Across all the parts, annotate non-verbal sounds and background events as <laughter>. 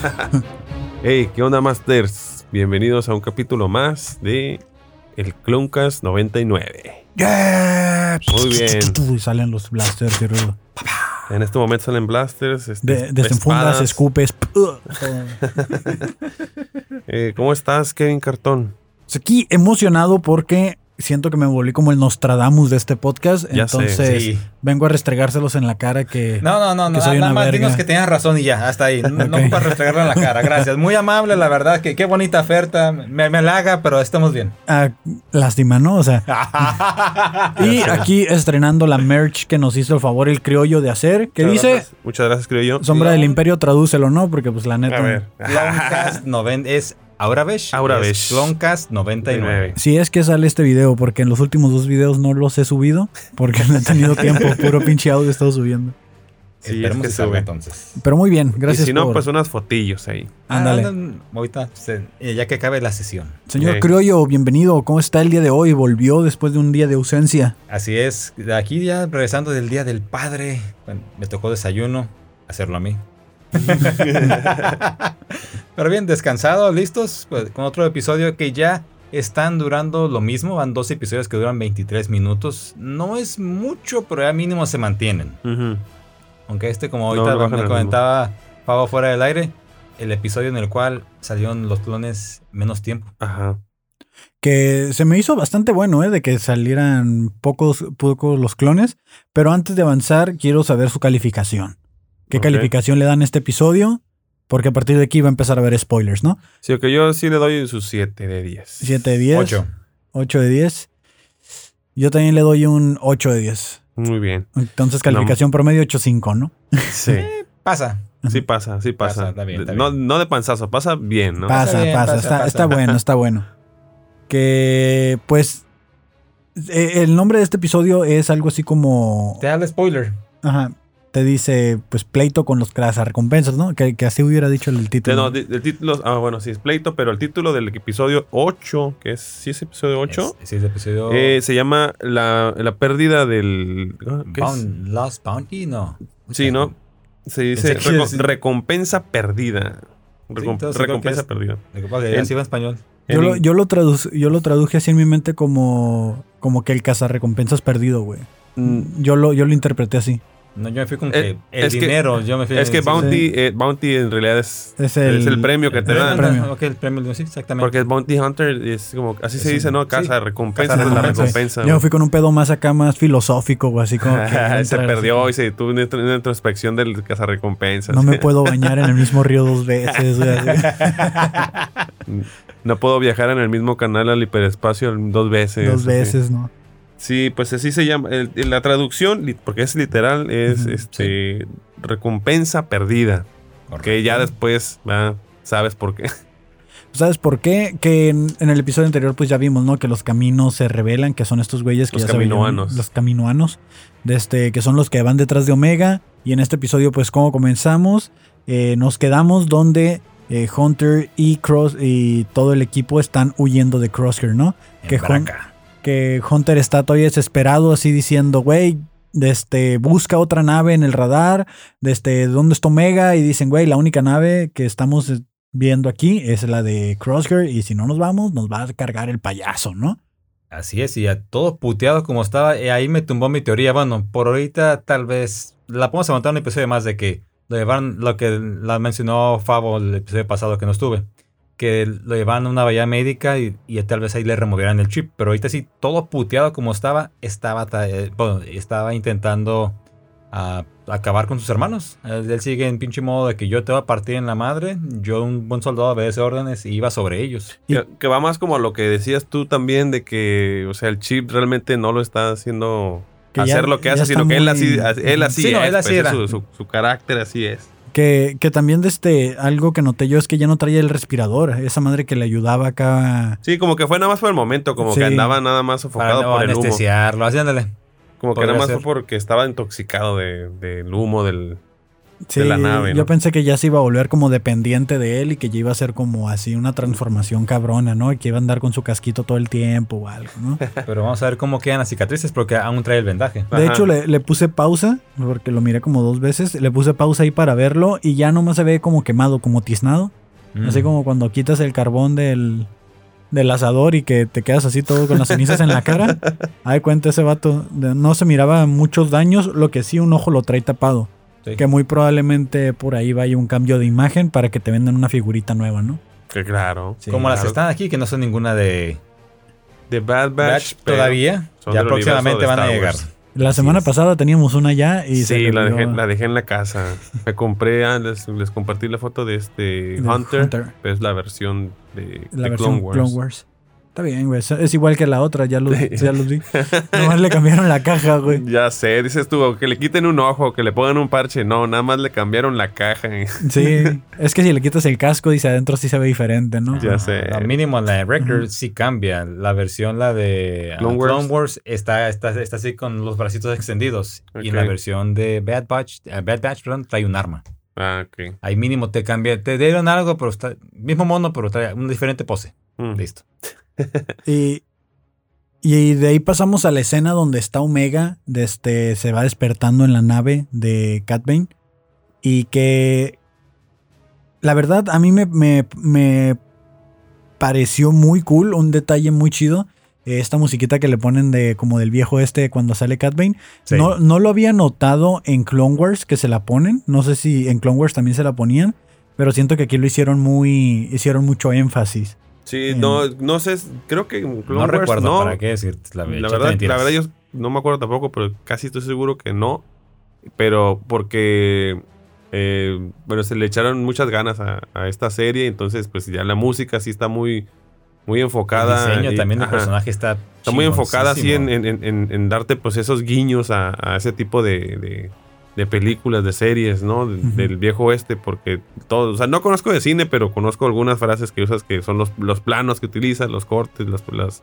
<laughs> hey, ¿qué onda, Masters? Bienvenidos a un capítulo más de El Cloncast 99. Yeah. Muy bien. Y salen los blasters. En este momento salen blasters. este, De, desenfundas, escupes. <laughs> Eh, ¿Cómo estás, Kevin Cartón? Pues Aquí emocionado porque siento que me volví como el Nostradamus de este podcast. Ya sé, entonces sí. vengo a restregárselos en la cara que. No, no, no, no. que soy Nada una más dinos que tenías razón y ya, hasta ahí. <laughs> No, ocupas restregarlo en la cara. Gracias. Muy amable, la verdad. Que qué bonita oferta. Me, me halaga, pero estamos bien. Ah, lástima, ¿no? O sea. <laughs> y aquí estrenando la merch que nos hizo el favor el criollo de hacer. Que Muchas dice. gracias. Muchas gracias, creo yo. Sombra del Imperio, tradúcelo, ¿no? Porque pues la neta. A ver. Cloncast <laughs> noven- es Auravesh. Auravesh. es Cloncast 99. Si es que sale este video, porque en los últimos dos videos no los he subido, porque no he tenido tiempo, puro <laughs> pinche audio he estado subiendo. Sí, Esperemos es que que salga entonces. Pero muy bien, gracias y si no, por... pues unas fotillos ahí. Ándale. Ah, no, ahorita, se- eh, ya que acabe la sesión. Señor. Criollo, bienvenido. ¿Cómo está el día de hoy? Volvió después de un día de ausencia. Así es. De aquí ya regresando del Día del Padre. bueno, me tocó desayuno. Hacerlo a mí. <laughs> Pero bien, descansado, listos. Pues, con otro episodio que ya están durando lo mismo. Van dos episodios que duran 23 minutos. No es mucho, pero ya mínimo se mantienen. Aunque este, como ahorita no me comentaba Pavo fuera del aire, el episodio en el cual salieron los clones menos tiempo. Ajá. Que se me hizo bastante bueno, ¿eh? De que salieran pocos, pocos los clones. Pero antes de avanzar, quiero saber su calificación. ¿Qué Ok. calificación le dan a este episodio? Porque a partir de aquí va a empezar a haber spoilers, ¿no? Sí, que yo sí le doy sus 7 de 10. 7 de 10. 8. 8 de 10. Yo también le doy un 8 de 10. Muy bien. Entonces, calificación promedio 8.5, ¿no? Sí. Pasa. Sí pasa, sí pasa. Pasa, está bien, está no, bien. no de panzazo, pasa bien, ¿no? Pasa, Está bien, pasa, pasa, está, pasa. está bueno, está bueno. Que pues eh, el nombre de este episodio es algo así como Te da el spoiler. ajá, te dice pues pleito con los recompensas, ¿no? Que, que así hubiera dicho el título. no, el título, ah, bueno, sí es pleito, pero el título del episodio 8, que es, ¿sí es episodio 8? Es- Sí, es episodio. Eh, se llama la, la pérdida del... ¿qué es? Lost Bounty, no. Sí, ¿no? Se dice Pensé que reco- sí. recompensa perdida. Recom- recompensa es- perdida. En- en español. yo, lo, yo, lo tradu- yo lo traduje así en mi mente como, como que el cazarrecompensas perdido, güey. Mm, Yo lo, yo lo interpreté así. No, yo me fui con Eh, que el es que- dinero. yo me fui es que sí, Bounty, sí. eh, Bounty en realidad es, Es es el, premio que el te dan. premio. Ok, el premio, sí, exactamente. Porque el Bounty Hunter es como, así Es se dice, un- ¿no? sí, Casa de recompensa, casa la recompensa. recompensa. Yo me fui con un pedo más acá, más filosófico, así como <laughs> que se así. perdió y se tuvo una, intro- una introspección del cazarrecompensas. No me puedo bañar en el mismo río dos veces. <laughs> No puedo viajar en el mismo canal al hiperespacio dos veces. Dos así. veces, ¿no? Sí, pues así se llama. El- el- la traducción, porque es literal, es este recompensa perdida. Que ya después ¿verdad? sabes por qué. <laughs> ¿Sabes por qué? Que en, en el episodio anterior pues ya vimos, ¿no? Que los caminos se revelan, que son estos güeyes que Los ya se veían, caminoanos. Los caminoanos. De este, que son los que van detrás de Omega. Y en este episodio pues como comenzamos, eh, nos quedamos donde eh, Hunter y Cross y todo el equipo están huyendo de Crosshair, ¿no? que Que Hun- que Hunter está todavía desesperado así diciendo, güey, este, busca otra nave en el radar, de este, ¿dónde está Omega? Y dicen, güey, la única nave que estamos viendo aquí es la de Crosshair y si no nos vamos, nos va a cargar el payaso, ¿no? Así es, y a todo puteado como estaba, eh, ahí me tumbó mi teoría. Bueno, por ahorita tal vez la podemos aguantar un episodio más de que lo lo que la mencionó Favo el episodio pasado que no estuve, que lo llevaban a una bahía médica y, y tal vez ahí le removieran el chip. Pero ahorita sí, todo puteado como estaba, estaba, ta- eh, bueno, estaba intentando ah, acabar con sus hermanos. Él, sigue en pinche modo de que yo te voy a partir en la madre, yo un buen soldado obedece órdenes y iba sobre ellos. Y- Que, que va más como a lo que decías tú también de que, o sea, el chip realmente no lo está haciendo Que ya- hacer lo que hace, sino que él así, él así Sí, no, es, él así pues, es era. su, su- su carácter así es. Que, que también de este, algo que noté yo es que ya no traía el respirador, esa madre que le ayudaba acá. Sí, como que fue nada más por el momento, como Sí. que andaba nada más Para sofocado no por el humo. anestesiarlo, así ándale. Como que nada más ser. fue porque estaba intoxicado de- del humo del, Sí, de la nave. yo pensé que ya se iba a volver como dependiente de él y que ya iba a ser como así una transformación cabrona, ¿no? Y que iba a andar con su casquito todo el tiempo o algo, ¿no? <laughs> Pero vamos a ver cómo quedan las cicatrices porque aún trae el vendaje. De Ajá. hecho, le, le puse pausa, porque lo miré como dos veces, le puse pausa ahí para verlo y ya nomás se ve como quemado, como tiznado. Mm. Así como cuando quitas el carbón del, del asador y que te quedas así todo con las cenizas en la cara. <laughs> Ay, cuenta ese vato. No se miraba muchos daños, lo que sí un ojo lo trae tapado. Sí. Que muy probablemente por ahí vaya un cambio de imagen para que te vendan una figurita nueva, ¿no? Que claro. Sí. Como las que están aquí, que no son ninguna de The Bad Batch. Todavía. Ya próximamente de van a llegar. La semana pasada teníamos una ya y se Sí, le la dejé, la dejé en la casa. Me compré, ah, les, les compartí la foto de este de Hunter. pero Es la versión de, La de versión Clone Wars. Está bien, güey. Es- igual que la otra, ya los, ya los vi. Nomás le cambiaron la caja, güey. <laughs> Ya sé, dices tú, que le quiten un ojo, que le pongan un parche. No, nada más le cambiaron la caja. <laughs> Sí, es que si le quitas el casco, dice adentro sí se ve diferente, ¿no? Ya sé. Al mínimo la de Record sí cambia. La versión, la de ah, Clone Clone, Wars. Está, está, está así con los bracitos extendidos. Y en la versión de Bad Batch, eh, Bad Batch perdón, trae un arma. Ah, ok. Ahí mínimo te cambia. Te dieron algo, pero está. Mismo mono, pero trae una diferente pose. Mm. Listo. Y, y de ahí pasamos a la escena donde está Omega, de este, se va despertando en la nave de Cat Bane. Y que la verdad a mí me, me- me pareció muy cool, un detalle muy chido. eh, Esta musiquita que le ponen de como del viejo este cuando sale Cat Bane. Sí. No, no lo había notado en Clone Wars que se la ponen. No sé si en Clone Wars también se la ponían. Pero siento que aquí lo hicieron muy. hicieron mucho énfasis. Sí, En- no, no sé, creo que Clone no Wars recuerdo no. para qué decirte. La, La verdad, la verdad yo no me acuerdo tampoco, pero casi estoy seguro que no. Pero porque, eh, bueno, se le echaron muchas ganas a, a esta serie, entonces pues ya la música sí está muy, muy enfocada. El diseño y- también del personaje está. Está muy enfocada así en, en- en- en darte pues esos guiños a, a ese tipo de, de- de películas, de series, ¿no? De-. Del viejo oeste, porque todo, o sea, no conozco de cine, pero conozco algunas frases que usas que son los, los planos que utilizas, los cortes, las, las,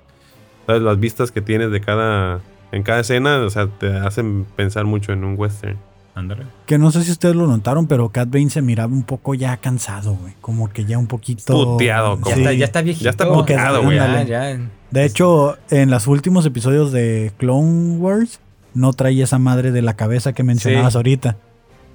¿sabes? las vistas que tienes de cada, en cada escena, o sea, te hacen pensar mucho en un western. Ándale. Que no sé si ustedes lo notaron, pero Cat Bane se miraba un poco ya cansado, güey. Como que ya un poquito. Puteado, Ya, como- Sí. está, ya está viejito. Ya está puteado, güey. Ya, ya. De hecho, en los últimos episodios de Clone Wars, no traía esa madre de la cabeza que mencionabas Sí. ahorita.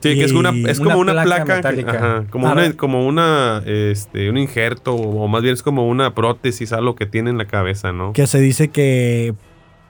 Sí, que es, una, es como una placa placa, que- metálica. ajá, como, una, como una, este, un injerto, o más bien es como una prótesis, algo que tiene en la cabeza, ¿no? Que se dice que,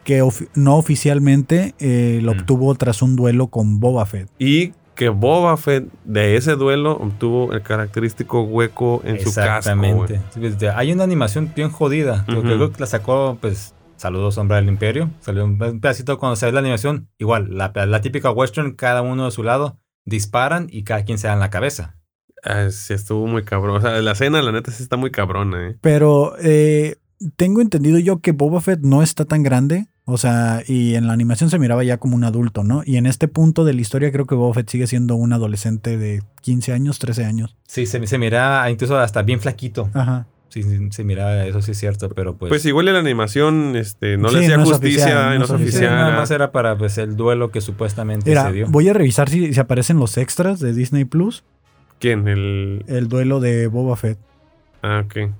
que no oficialmente eh, lo Mm. obtuvo tras un duelo con Boba Fett. Y que Boba Fett de ese duelo obtuvo el característico hueco en su casco. Exactamente. pues, Hay una animación bien jodida. Lo que Ujú. creo que la sacó, pues, saludos, Sombra del Imperio. Salió un pedacito cuando se ve la animación. Igual, la, la típica western, cada uno de su lado, disparan y cada quien se da en la cabeza. Ah, sí, estuvo muy cabrón. O sea, la escena, la neta, sí está muy cabrona, ¿eh? Pero eh, tengo entendido yo que Boba Fett no está tan grande. O sea, y en la animación se miraba ya como un adulto, ¿no? Y en este punto de la historia creo que Boba Fett sigue siendo un adolescente de 15 años, 13 años. Sí, se, se mira incluso hasta bien flaquito. Ajá. Sí, sí, mira, eso sí es cierto, pero pues... Pues, igual en la animación este, no Sí, le hacía no justicia oficial, no es oficial. nada más era para pues, el duelo que supuestamente Mira, se dio. voy a revisar si, si aparecen los extras de Disney Plus. ¿Quién? El... El duelo de Boba Fett. Ah, ok.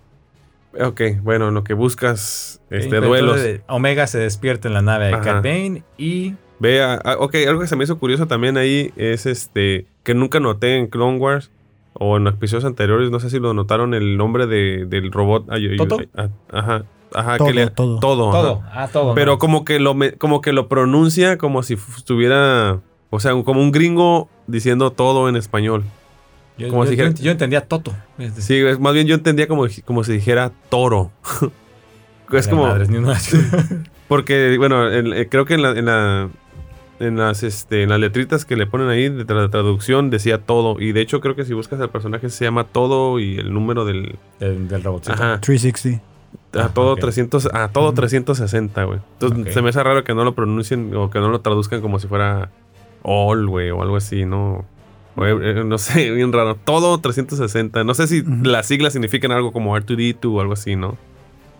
Ok, bueno, en lo que buscas este, entonces, Omega se despierta en la nave de. Cat Bane y... Vea, ah, ok, algo que se me hizo curioso también ahí es este que nunca noté en Clone Wars o en episodios anteriores, no sé si lo notaron el nombre de, del robot. ay, ay, ¿Toto? ay, ah, ajá, ajá, Todo, que le- todo. todo, ajá. Todo, ah, todo. Pero ¿no? como que lo me- como que lo pronuncia como si estuviera, o sea, como un gringo diciendo todo en español. Yo, como yo- si dijera- yo- yo entendía Toto. Sí, es- más bien yo entendía como, como si dijera toro. <laughs> es como madres, ni una- <laughs> Porque, bueno, en- eh, creo que en, la, en, la- en las, este, en las letritas que le ponen ahí de tra- traducción decía todo. Y de hecho creo que si buscas al personaje se llama todo y el número del... del, del robotcito. Ajá. 360. A Ah, todo ok. 300, a todo Ujú. 360, güey. Entonces se me hace raro que no lo pronuncien o que no lo traduzcan como si fuera all, güey, o algo así, ¿no? O, eh, no sé, <laughs> bien raro. Todo 360. No sé si las siglas significan algo como R2D2 o algo así, ¿no?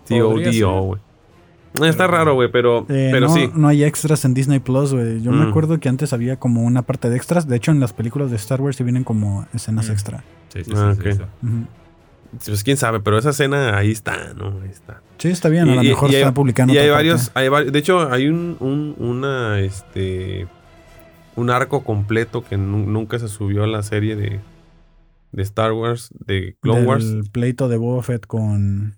TODO, güey. Está raro, güey, pero, Eh, pero no, sí. no hay extras en Disney Plus, güey. Yo me Mm. acuerdo que antes había como una parte de extras. De hecho, en las películas de Star Wars sí vienen como escenas Mm. extra. Sí, sí, Ah, sí, sí. Pues quién sabe, pero esa escena ahí está, ¿no? Ahí está. Sí, está bien. A lo mejor y está publicando. Y hay varios, hay vari- de hecho, hay un, un, una, este, un arco completo que nu- nunca se subió a la serie de, de Star Wars, de Clone Del Wars. pleito de Boba Fett con.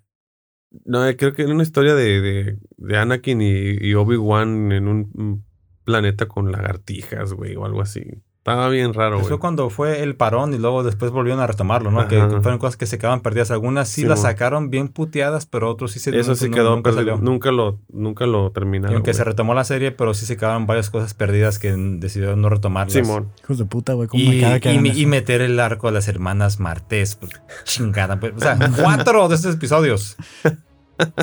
No, eh, creo que era una historia de, de, de Anakin y, y Obi-Wan en un un planeta con lagartijas, güey, o algo así. Estaba bien raro, Eso güey. cuando fue el parón y luego después volvieron a retomarlo, ¿no? Que, Ajá. que fueron cosas que se quedaban perdidas. Algunas sí Sí, las sacaron bien puteadas, pero otros sí se Eso sí nunca- quedó nunca perdido. salió. Nunca lo, nunca lo Y terminaron. aunque se retomó la serie, pero sí se quedaron varias cosas perdidas que decidieron no retomarlas. Simón. Hijos de puta, güey. ¿Cómo me Y, y eso? y meter el arco a las hermanas Martés. pues, chingada. pues, O sea, cuatro de estos episodios. <laughs>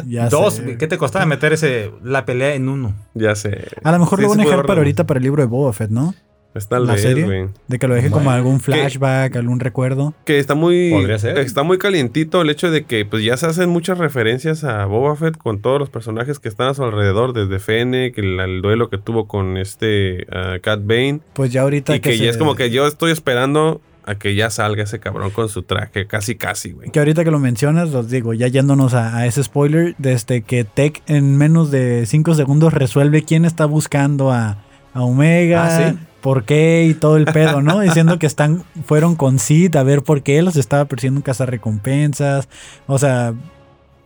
Ya <laughs> Dos. sé. ¿Qué te costaba meter ese la pelea en uno? Ya sé. A lo mejor Sí, lo van a dejar para ahorita para el libro de Boba Fett, ¿no? Está al ¿La serie? De que lo deje como algún flashback, algún recuerdo. Que está muy. Podría ser. Está muy calientito el hecho de que pues ya se hacen muchas referencias a Boba Fett con todos los personajes que están a su alrededor, desde Fennec, el, el duelo que tuvo con este ah, Cat Bane. Pues ya ahorita Y que, se- ya es como que yo estoy esperando a que ya salga ese cabrón con su traje, casi casi, güey. Que ahorita que lo mencionas, os digo, ya yéndonos a, a ese spoiler, desde que Tech en menos de 5 segundos resuelve quién está buscando a, a Omega, Ah, ¿sí? por qué y todo el pedo, ¿no? <laughs> Diciendo que están, fueron con Sid a ver por qué los estaba persiguiendo un cazarrecompensas. O sea,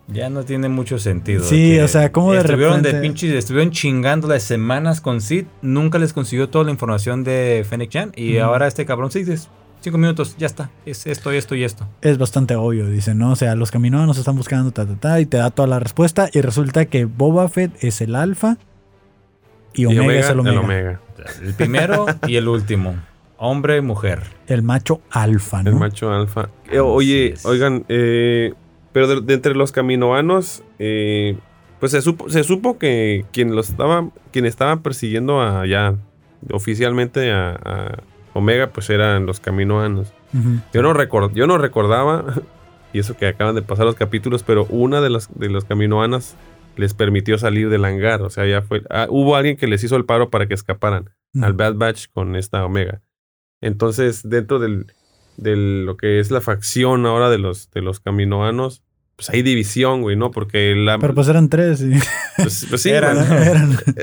Ya no tiene mucho sentido. Sí, o sea, ¿cómo de estuvieron repente- de pinches, estuvieron chingando las semanas con Sid, nunca les consiguió toda la información de Fennec Chan y ahora este cabrón sí dices, cinco minutos, ya está, es esto, esto y esto. es bastante obvio, dice, ¿no? O sea, los caminoanos están buscando, ta, ta, ta, y te da toda la respuesta. Y resulta que Boba Fett es el alfa y Y Omega, es el Omega. Omega. O sea, El primero y el último, hombre, mujer. El macho alfa, El ¿no? macho alfa. Eh, oye, oigan, eh, pero de, de entre los caminoanos, eh, pues se supo, se supo que quien los estaba, quien estaba persiguiendo a ya oficialmente a, a Omega, pues eran los caminoanos. Yo no record, yo no recordaba, <laughs> y eso que acaban de pasar los capítulos, pero una de los de los caminoanas les permitió salir del hangar. O sea, ya fue. ah, hubo alguien que les hizo el paro para que escaparan al Bad Batch con esta Omega. Entonces, dentro del, de lo que es la facción ahora de los, de los caminoanos, pues hay división, güey, ¿no? Porque la. Pero pues eran tres. y- pues, pues sí, <laughs> eran-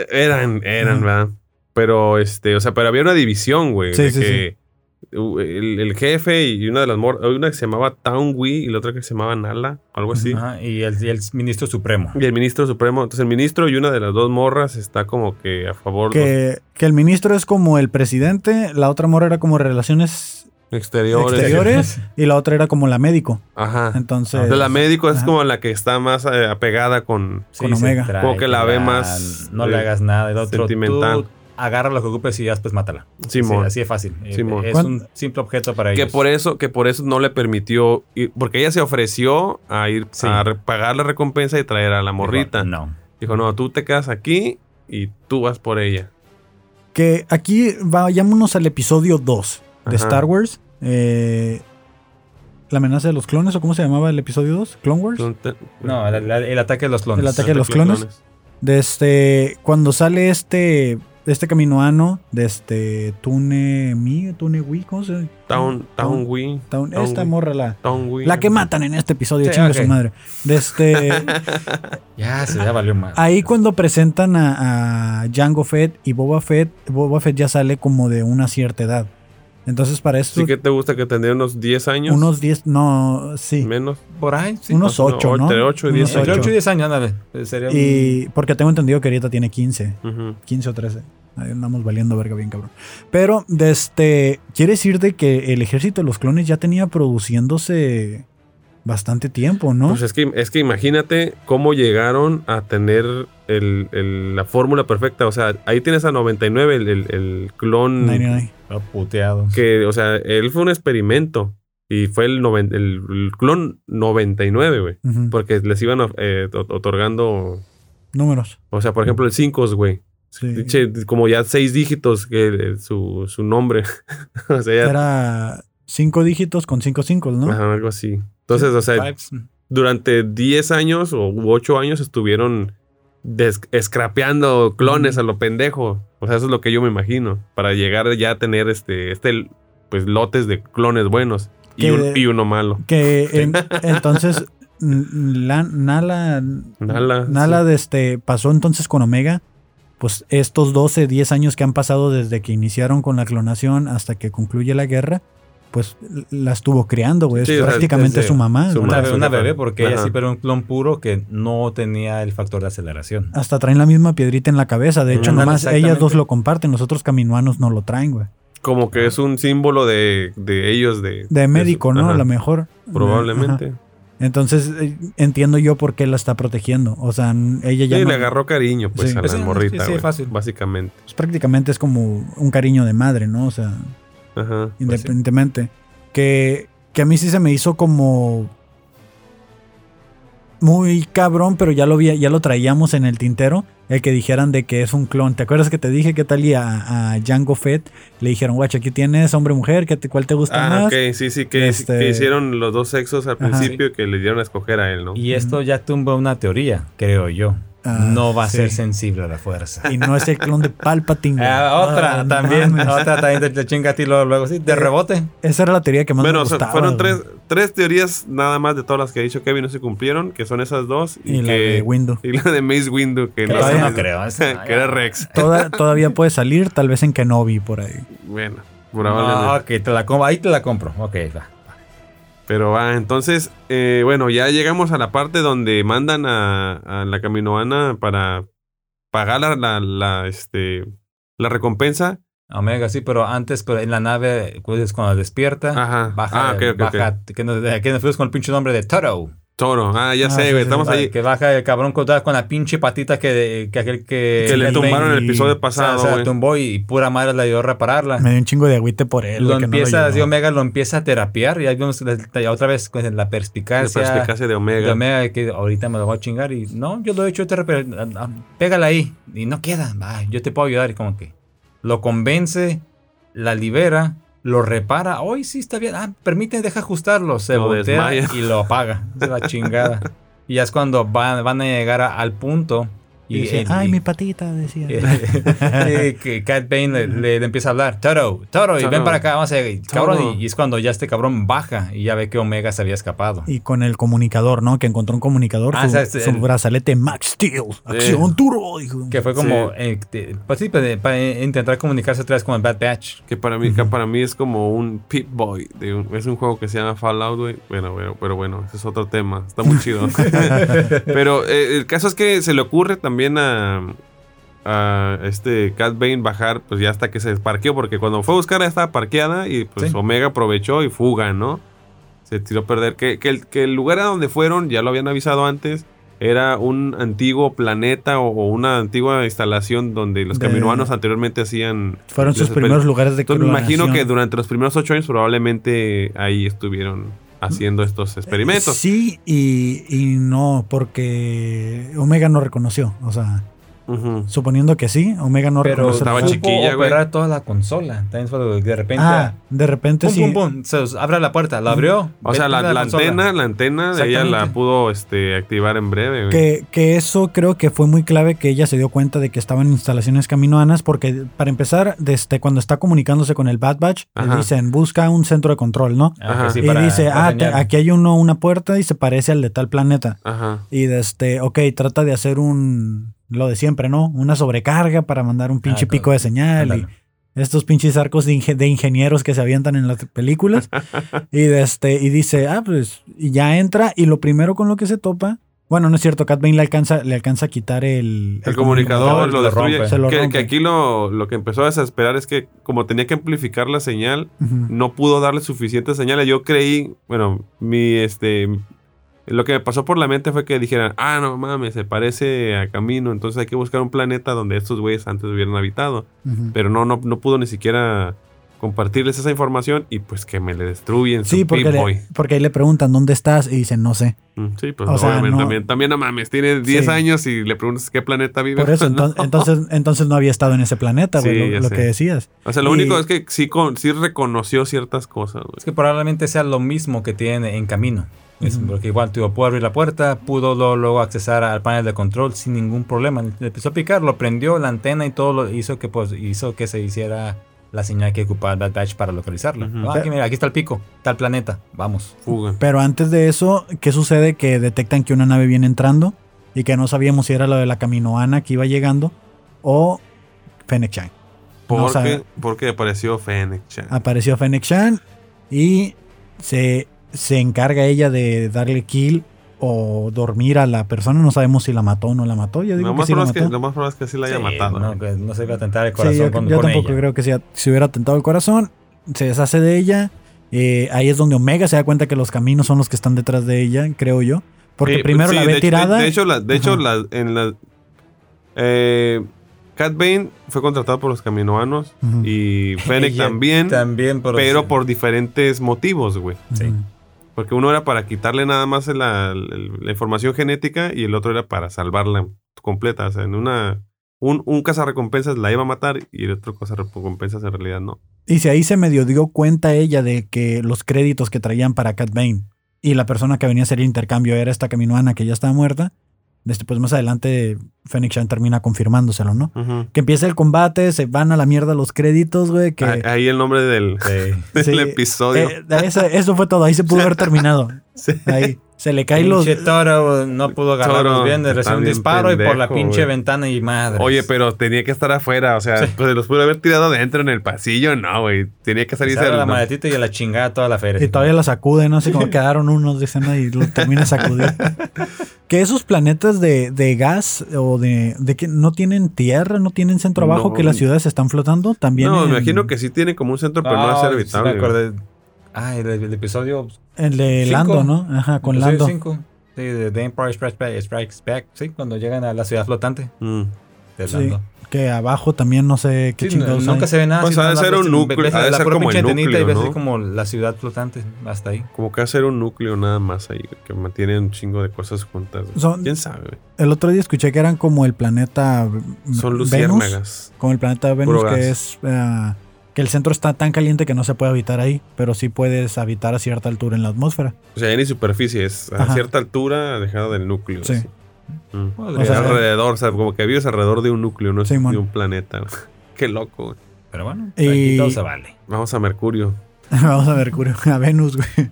eran. Eran. ¿verdad? Pero, este, o sea, pero había una división, güey. Sí, de sí, que El, el jefe y una de las mor una que se llamaba Town Wee y la otra que se llamaba Nala, algo así. Ajá, y, el, y el ministro supremo. Y el ministro supremo. Entonces, el ministro y una de las dos morras está como que a favor de Que, que el ministro es como el presidente, la otra morra era como relaciones exteriores. exteriores <laughs> y la otra era como la médico. Ajá. Entonces, De la médico es Ajá. como la que está más eh, apegada con. Sí, Con Omega. Como que la ve más, No eh, le hagas nada. El otro, sentimental. tú agarra lo que ocupes y ya después mátala. Simón. Sí, así de fácil. Eh, Simón. Es ¿Cuán- un simple objeto para Que ellos. por eso, que por eso no le permitió ir, porque ella se ofreció a ir Sí. a re- pagar la recompensa y traer a la morrita. Dijo, No. Dijo, no, tú te quedas aquí y tú vas por ella. que aquí vayámonos al episodio 2 de Ajá. Star Wars. Eh, la amenaza de los clones, o cómo se llamaba el episodio 2? Clone Wars. No, el, el- el ataque de los clones. El ataque de los clones. De este, cuando sale este, este caminoano de este Tune Mi, Tune Wii, ¿cómo se llama? Town, Town Wee. Town- Town esta morra la, la que matan en este episodio, Sí, chinga su madre. De este, <laughs> Ya, se ya valió más. ahí cuando presentan a, a Jango Fett y Boba Fett, Boba Fett ya sale como de una cierta edad. Entonces para esto, Sí que te gusta que tendría unos 10 años. unos 10, no, sí. Menos. Por ahí, sí. unos no, 8, ¿no? entre ocho y Unos diez Entre ocho. 8 y 10 años, ándale. Eh, Sería un- Y porque tengo entendido que ahorita tiene 15. Ujú. 15 o 13. Ahí andamos valiendo verga bien cabrón. Pero, de este, quiere decir de que el ejército de los clones ya tenía produciéndose bastante tiempo, ¿no? Pues es que, es que imagínate cómo llegaron a tener el- el- la fórmula perfecta. O sea, ahí tienes a 99, el, el- el clon 99. Ah, puteado. que, o sea, él fue un experimento. Y fue el, noven- el, el clon 99, güey. Ujú. Porque les iban eh, ot- otorgando, Números. o sea, por ejemplo, el 5, güey. Sí. Che, como ya seis dígitos que eh, su, su nombre. <laughs> o sea, ya, Era cinco dígitos con cinco cinco, ¿no? ajá, algo así. Entonces, o sea, Fives. durante 10 años o u 8 años estuvieron des- scrapeando clones a lo pendejo. O sea, eso es lo que yo me imagino. Para llegar ya a tener este, este pues lotes de clones buenos y, Que- un- y uno malo. Que <laughs> en- entonces la, Nala, Nala, Nala sí. de este, pasó entonces con Omega. Pues estos 12, 10 años que han pasado desde que iniciaron con la clonación hasta que concluye la guerra, pues l- la estuvo criando, güey. Sí, es prácticamente desde su mamá. su. Una, bebé, porque ella sí pero un clon puro que no tenía el factor de aceleración. Hasta traen la misma piedrita en la cabeza. De hecho, nomás ellas dos lo comparten. Los otros caminuanos no lo traen, güey. Como que es un símbolo de, de ellos de... De médico, su- ¿no? ajá, A lo mejor. Probablemente. Ajá. Entonces, eh, entiendo yo por qué la está protegiendo. O sea, ella ya Sí, no- le agarró cariño pues Sí. a la sí, morrita, sí, fácil. básicamente. pues, prácticamente es como un cariño de madre, ¿no? O sea, Ajá. Pues sí. independientemente. Que, que a mí sí se me hizo como muy cabrón, pero ya lo vi, ya lo traíamos en el tintero, el que dijeran de que es un clon. ¿Te acuerdas que te dije que tal y a, a Django Fett le dijeron, guacho, aquí tienes hombre mujer, ¿qué te- ¿cuál te gusta Ah, más? ok, sí, sí, que, Este- que hicieron los dos sexos al Ajá. principio y que le dieron a escoger a él, ¿no? Y esto ya tumba una teoría, creo yo. Ah, no va a sí. ser sensible a la fuerza. Y no es el clon de Palpatine. Ah, otra Ah, también, mames. otra también te, te chinga a ti luego, luego, sí, de Eh, rebote. Esa era la teoría que más Bueno, me o sea, gustaba. fueron tres, tres teorías nada más de todas las que ha dicho Kevin no se cumplieron, que son esas dos. Y, Y la que, de Windu. Y la de Mace Windu, que Que no, todavía- no creo. <laughs> no, que era Rex. Toda- <laughs> todavía puede salir, tal vez en Kenobi por ahí. Bueno, No, probablemente. ok, te la compro, ahí te la compro. Ok, va. Pero va, entonces, eh, bueno, ya llegamos a la parte donde mandan a, a la caminoana para pagar la, la, la, este, la recompensa. Omega, sí, pero antes, pero en la nave, pues, cuando despierta, Ajá. baja, Ah, ok, ok, baja, que nos, que nos fuimos con el pinche nombre de Toro. Toro. Ah, ya Ah, sé, güey. sí, Estamos ahí. Que baja el cabrón con, con la pinche patita que, que aquel que... Que le tumbaron Bane el episodio pasado, se, se la tumbó y, y pura madre le ayudó a repararla. Me dio un chingo de agüite por él. lo no empieza, ayudó. así Omega lo empieza a terapiar y ahí vemos la- la- otra vez con la La perspicacia, perspicacia de de Omega. Omega que ahorita me lo voy a chingar y no, yo lo he hecho terapia, ah, ah, pégala ahí y no queda, yo te puedo ayudar y como que lo convence, la libera, lo repara, hoy sí está bien, ah, permíteme, deja ajustarlo, se Lo desmaya. y lo apaga, es la chingada. <laughs> Y ya es cuando van, van a llegar a- al punto Y y, decía, y- ay, mi patita, decía. <laughs> eh, que Cat Bane le, le- le empieza a hablar, Toro, Toro, y ven para acá, vamos a y, cabrón, y, y es cuando ya este cabrón baja y ya ve que Omega se había escapado. Y con el comunicador, ¿no? Que encontró un comunicador, Ah, su, su el- brazalete Max Steel, acción duro. dijo. Que fue como, eh, te- pues sí, para, para intentar comunicarse otra vez con el Bad Batch. Que para mí, que para mí es como un Pip Boy. de un- es un juego que se llama Fallout, güey. Bueno, bueno, pero bueno, ese es otro tema. Está muy chido. <laughs> <laughs> pero eh, el caso es que se le ocurre también a, a este Cat Bane bajar, pues ya hasta que se parqueó, porque cuando fue a buscar ya estaba parqueada y pues Sí. Omega aprovechó y fuga, ¿no? Se tiró a perder. Que, que el, que el lugar a donde fueron, ya lo habían avisado antes. Era un antiguo planeta o, o una antigua instalación donde los De- caminoanos anteriormente hacían Fueron sus primeros lugares de entonces me imagino que durante los primeros ocho años probablemente ahí estuvieron haciendo estos experimentos. Sí y, y no, porque Omega no reconoció. O sea, Suponiendo que sí, Omega no Pero estaba chiquilla, güey. operar toda la consola. También fue de repente. Ah, de repente pum, sí. pum, pum. Se abre la puerta. La abrió. O sea, la, la antena, la antena, ella la pudo este, activar en breve. güey. Que, que eso creo que fue muy clave que ella se dio cuenta de que estaban instalaciones caminoanas porque para empezar, desde cuando está comunicándose con el Bad Batch, le dicen busca un centro de control, ¿no? Ah, Ajá. que sí, y para- dice, para ah, te- aquí hay uno, una puerta y se parece al de tal planeta. Ajá. Y de este, ok, trata de hacer un, lo de siempre, ¿no? Una sobrecarga para mandar un pinche Ah, pico de señal y estos pinches arcos de, inge- de ingenieros que se avientan en las películas. <laughs> y de este, y dice, ah, pues, y ya entra y lo primero con lo que se topa, bueno, no es cierto, Cat Bane le alcanza, le alcanza a quitar el, El comunicador lo lo destruye. rompe. Se lo que, rompe. que aquí lo, lo que empezó a desesperar es que como tenía que amplificar la señal, no pudo darle suficientes señales. Yo creí, bueno, mi este lo que me pasó por la mente fue que dijeran, ah, no mames, se parece a Camino, entonces hay que buscar un planeta donde estos güeyes antes hubieran habitado. Pero no, no, no pudo ni siquiera compartirles esa información y pues que me le destruyen Sí, su porque, Pip le- porque ahí le preguntan dónde estás y dicen no sé. Mm, Sí, pues o sea, obviamente no- también, también no mames, tiene 10 Sí. años y le preguntas qué planeta vive. Por eso, <laughs> ¿no? enton- entonces, entonces no había estado en ese planeta, güey, lo, que decías. O sea, lo y- único es que sí, con, sí reconoció ciertas cosas, güey. Es que probablemente sea lo mismo que tiene en camino. Es. Porque igual tuvo, pudo abrir la puerta, pudo lo- luego accesar al panel de control sin ningún problema. Le empezó a picar, lo prendió, la antena y todo lo hizo que pues hizo que se hiciera la señal que ocupaba Bad Batch para localizarla. Ah, aquí, mira, aquí está el pico, está el planeta, vamos. Fuga. Pero antes de eso, ¿qué sucede? Que detectan que una nave viene entrando y que no sabíamos si era lo de la Caminoana que iba llegando o Fennec Chan. ¿Por No, o sea- qué? Porque apareció Fennec Chan. Apareció Fennec Chan y se, se encarga ella de darle kill o dormir a la persona. No sabemos si la mató o no la mató. Yo digo Lo que más, sí la probable es que, mató. lo más probable es que sí la haya Sí, matado. No, ¿eh? que no se iba a tentar el Sí, corazón yo, con, yo con tampoco ella. creo que si, si hubiera tentado el corazón, se deshace de ella. Eh, ahí es donde Omega se da cuenta que los caminos son los que están detrás de ella, creo yo. Porque Eh, primero sí, la de ve hecho- tirada. De, de hecho, la, de hecho Ajá. la- en la. Eh, Cat Bane fue contratado por los caminoanos y <laughs> Fennec también, También, pero, pero sí. por diferentes motivos, güey. sí. Porque uno era para quitarle nada más la, información genética y el otro era para salvarla completa. O sea, en una. Un, un cazarrecompensas la iba a matar y el otro cazarrecompensas en realidad no. Y si ahí se medio dio cuenta ella de que los créditos que traían para Cat y la persona que venía a hacer el intercambio era esta caminoana que ya estaba muerta, después más adelante Fennec Chan termina confirmándoselo, ¿no? Que empieza el combate, se van a la mierda los créditos, güey, que... Ah, Ahí el nombre del, Sí. <laughs> del Sí, episodio. eh, eso, eso fue todo, ahí se pudo <laughs> haber terminado. Sí. Ahí se le caen los... Pinche toro no pudo agarrarlos Toro, bien, está recibió un disparo y por la pinche ventana y madre. Oye, pero tenía que estar afuera, o sea, Sí. pues se los pudo haber tirado adentro en el pasillo, no, güey. Tenía que salirse Sale del- la no. maletita y a la chingada toda la feria. Y todavía la sacuden, no sé cómo quedaron unos de escena y lo termina sacudir. <laughs> que esos planetas de, de gas o de, de que no tienen tierra, no tienen centro abajo, No. que las ciudades están flotando, también. No, en- me imagino que sí tiene como un centro, pero no va a ser sí habitable. me acordé. Ah, el, el episodio El de Cinco. Lando, ¿no? Ajá, con episodio Lando. cinco. Sí, de The Empire Strikes Back, Strikes Back, sí, cuando llegan a la ciudad flotante Mm. de Sí, Lando. que abajo también no sé qué Sí, chingados nunca hay. se ve nada. Pues sí, ha de ser un núcleo, ha de la ser como el antenita y núcleo, ves ¿no? como la ciudad flotante hasta ahí. Como que hacer un núcleo nada más ahí, que mantiene un chingo de cosas juntas. Son- ¿Quién sabe? güey? El otro día escuché que eran como el planeta Son Venus, luciérnagas. como el planeta Venus Puro que gas. es eh, que el centro está tan caliente que no se puede habitar ahí, pero sí puedes habitar a cierta altura en la atmósfera. O sea, ni superficie, es a Ajá. cierta altura alejado del núcleo. Sí. Mm. O sea, alrededor, o sea, como que vives alrededor de un núcleo, no es Simón. de un planeta. <laughs> Qué loco. güey. pero bueno, Y- aquí todo se vale. Vamos a Mercurio. <laughs> Vamos a Mercurio, <laughs> a Venus, güey.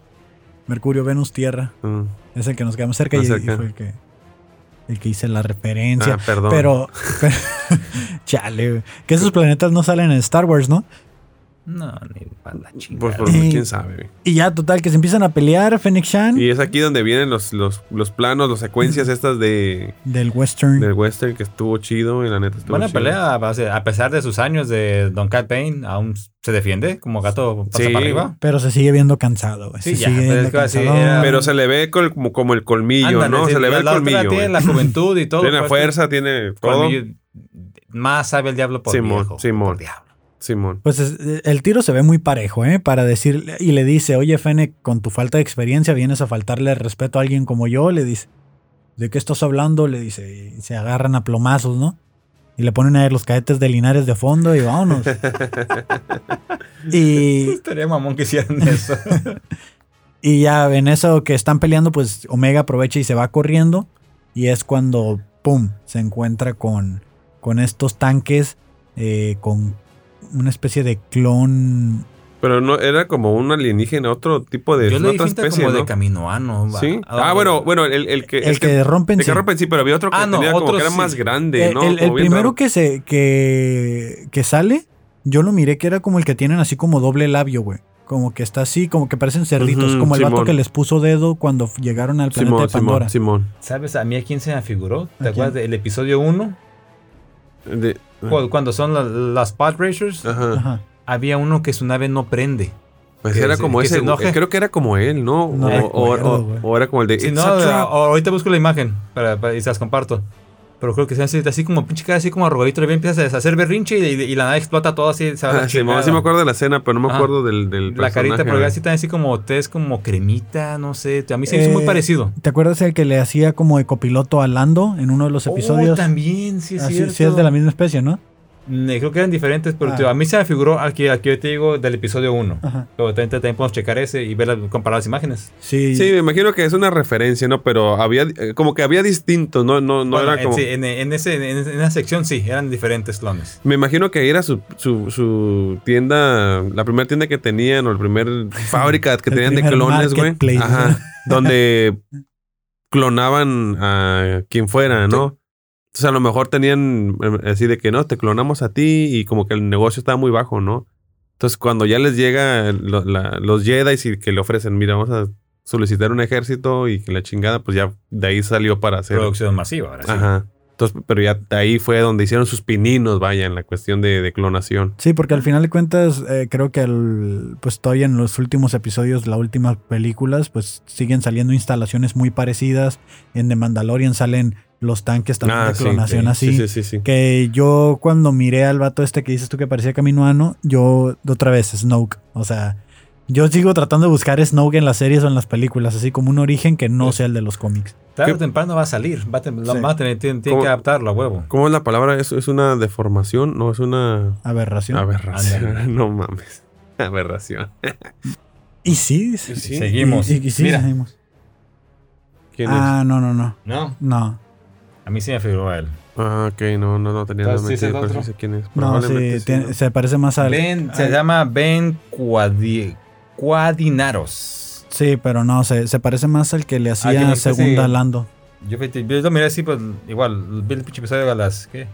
Mercurio, Venus, Tierra. Mm. Es el que nos quedamos cerca y, Más y cerca. fue el que el que hice la referencia. Ah, perdón. pero, pero- chale, güey. que esos planetas no salen en Star Wars, ¿no? No, ni para la chingada. Pues, por- Y- quién sabe. güey. Y ya, total, que se empiezan a pelear Fennec Shan Y es aquí donde vienen los, los, los planos, las secuencias estas de del Western. del western que estuvo chido y la neta estuvo Buena chido. pelea, a pesar de sus años de Don Cat Bane, aún se defiende como gato pasa Sí. para arriba. Pero se sigue viendo cansado, güey. Sí, se ya, sigue pero viendo es que así cansadón. era- Pero se le ve col- como, como el colmillo, Ándale, ¿no? sí, se le ve el colmillo. tiene la juventud y todo. Tiene pues, fuerza, tiene todo. colmillo. Más sabe el diablo por Simón, viejo. Simón. por diablo. Simón. Pues es- el tiro se ve muy parejo, ¿eh? Para decir, y le dice, oye, Fennec, con tu falta de experiencia vienes a faltarle respeto a alguien como yo, le dice. ¿De qué estás hablando? Le dice, y se agarran a plomazos, ¿no? Y le ponen a ver los cadetes de Linares de fondo y vámonos. <laughs> y, Estaría mamón que hicieran eso. <laughs> y ya en eso que están peleando, pues Omega aprovecha y se va corriendo. Y es cuando, ¡pum!, se encuentra con, con estos tanques, eh, con una especie de clon Pero no, era como un alienígena, otro tipo de Yo le otra especie, como ¿no? de caminoano. va. Sí. Ah, bueno, bueno, el, el que. El es que rompen el que sí. rompen sí, pero había otro que Ah, no, tenía como otro que era sí. más grande, El, ¿no? el- primero raro. que se que, que sale, yo lo miré que era como el que tienen así como doble labio, güey. Como que está así, como que parecen cerditos, como el vato Simón. que les puso dedo cuando llegaron al planeta Simón, de Pandora. Simón, ¿Sabes a mí a quién se me figuró? ¿Te ¿A acuerdas del episodio 1? Simón. De- Cuando son la- las pod racers, Ajá. Ajá. había uno que su nave no prende. Pues Que era como ese, creo que era como él, ¿no? No o, o- recuerdo, o- güey. o era como el de Si It's no, ahorita busco la imagen para, para- y se las comparto. Pero creo que se hace así como pinche cara, así como arrugadito. Y bien empiezas a hacer berrinche y, y la nave explota todo así. Se Ah, sí me acuerdo de la escena, pero no me Ajá. acuerdo del, del La carita, pero así también así como test, como cremita, no sé. A mí se me hizo Eh, muy parecido. ¿Te acuerdas el que le hacía como de copiloto a Lando en uno de los episodios? Oh, también, sí es Así, cierto. sí es de la misma especie, ¿no? Mm, Creo que eran diferentes, pero Ah. tío, a mí se me figuró aquí, aquí yo te digo del episodio 1. Ajá. Pero también, también podemos checar ese y ver comparar las imágenes. Sí. Sí, me imagino que es una referencia, ¿no? Pero había eh, como que había distintos, ¿no? No, no Bueno, era como. sí, en, en ese, en, en esa sección sí, eran diferentes clones. Me imagino que ahí era su, su, su tienda, la primera tienda que tenían, o la primera <laughs> fábrica que tenían de clones, güey. Ajá. Donde <laughs> clonaban a quien fuera, ¿no? Entonces a lo mejor tenían eh, así de que no, te clonamos a ti y como que el negocio estaba muy bajo, ¿no? Entonces cuando ya les llega lo- la- los Jedi y que le ofrecen, mira, vamos a solicitar un ejército y que la chingada, pues ya de ahí salió para hacer. Producción masiva, ahora sí. Ajá. Entonces, pero ya de ahí fue donde hicieron sus pininos, vaya, en la cuestión de, de clonación. Sí, porque al final de cuentas, eh, creo que el- pues todavía en los últimos episodios, las últimas películas, pues siguen saliendo instalaciones muy parecidas. En The Mandalorian salen los tanques también de Ah, sí, clonación sí, así. Sí, sí, sí. sí. Que yo cuando miré al vato este que dices tú que parecía caminoano, yo otra vez Snoke. O sea, yo sigo tratando de buscar Snoke en las series o en las películas, así como un origen que no Sí. sea el de los cómics. Tarde o temprano va a salir. Va a, te- lo Sí. va a tener, ¿Cómo? que adaptarlo a huevo. ¿Cómo es la palabra? ¿Es, es una deformación? No, es una Aberración. aberración. <laughs> No mames. <laughs> Aberración. Y sí. Seguimos. Y, y- y sí, Mira. seguimos. ¿Quién Ah, no, no, no. No, No. A mí sí me figuró a él. Ah, ok, no, no, no tenía nada ¿Sabes si es el pero sí sé quién es. No, sí, sí, tiene- ¿no? se parece más al. Ben, se al- llama Ben Cuadi- Cuadinaros. Sí, pero no, se, se parece más al que le que hacía segunda sí. Lando. Yo, yo lo miré así, pues igual, vi el pinche episodio a las, ¿qué?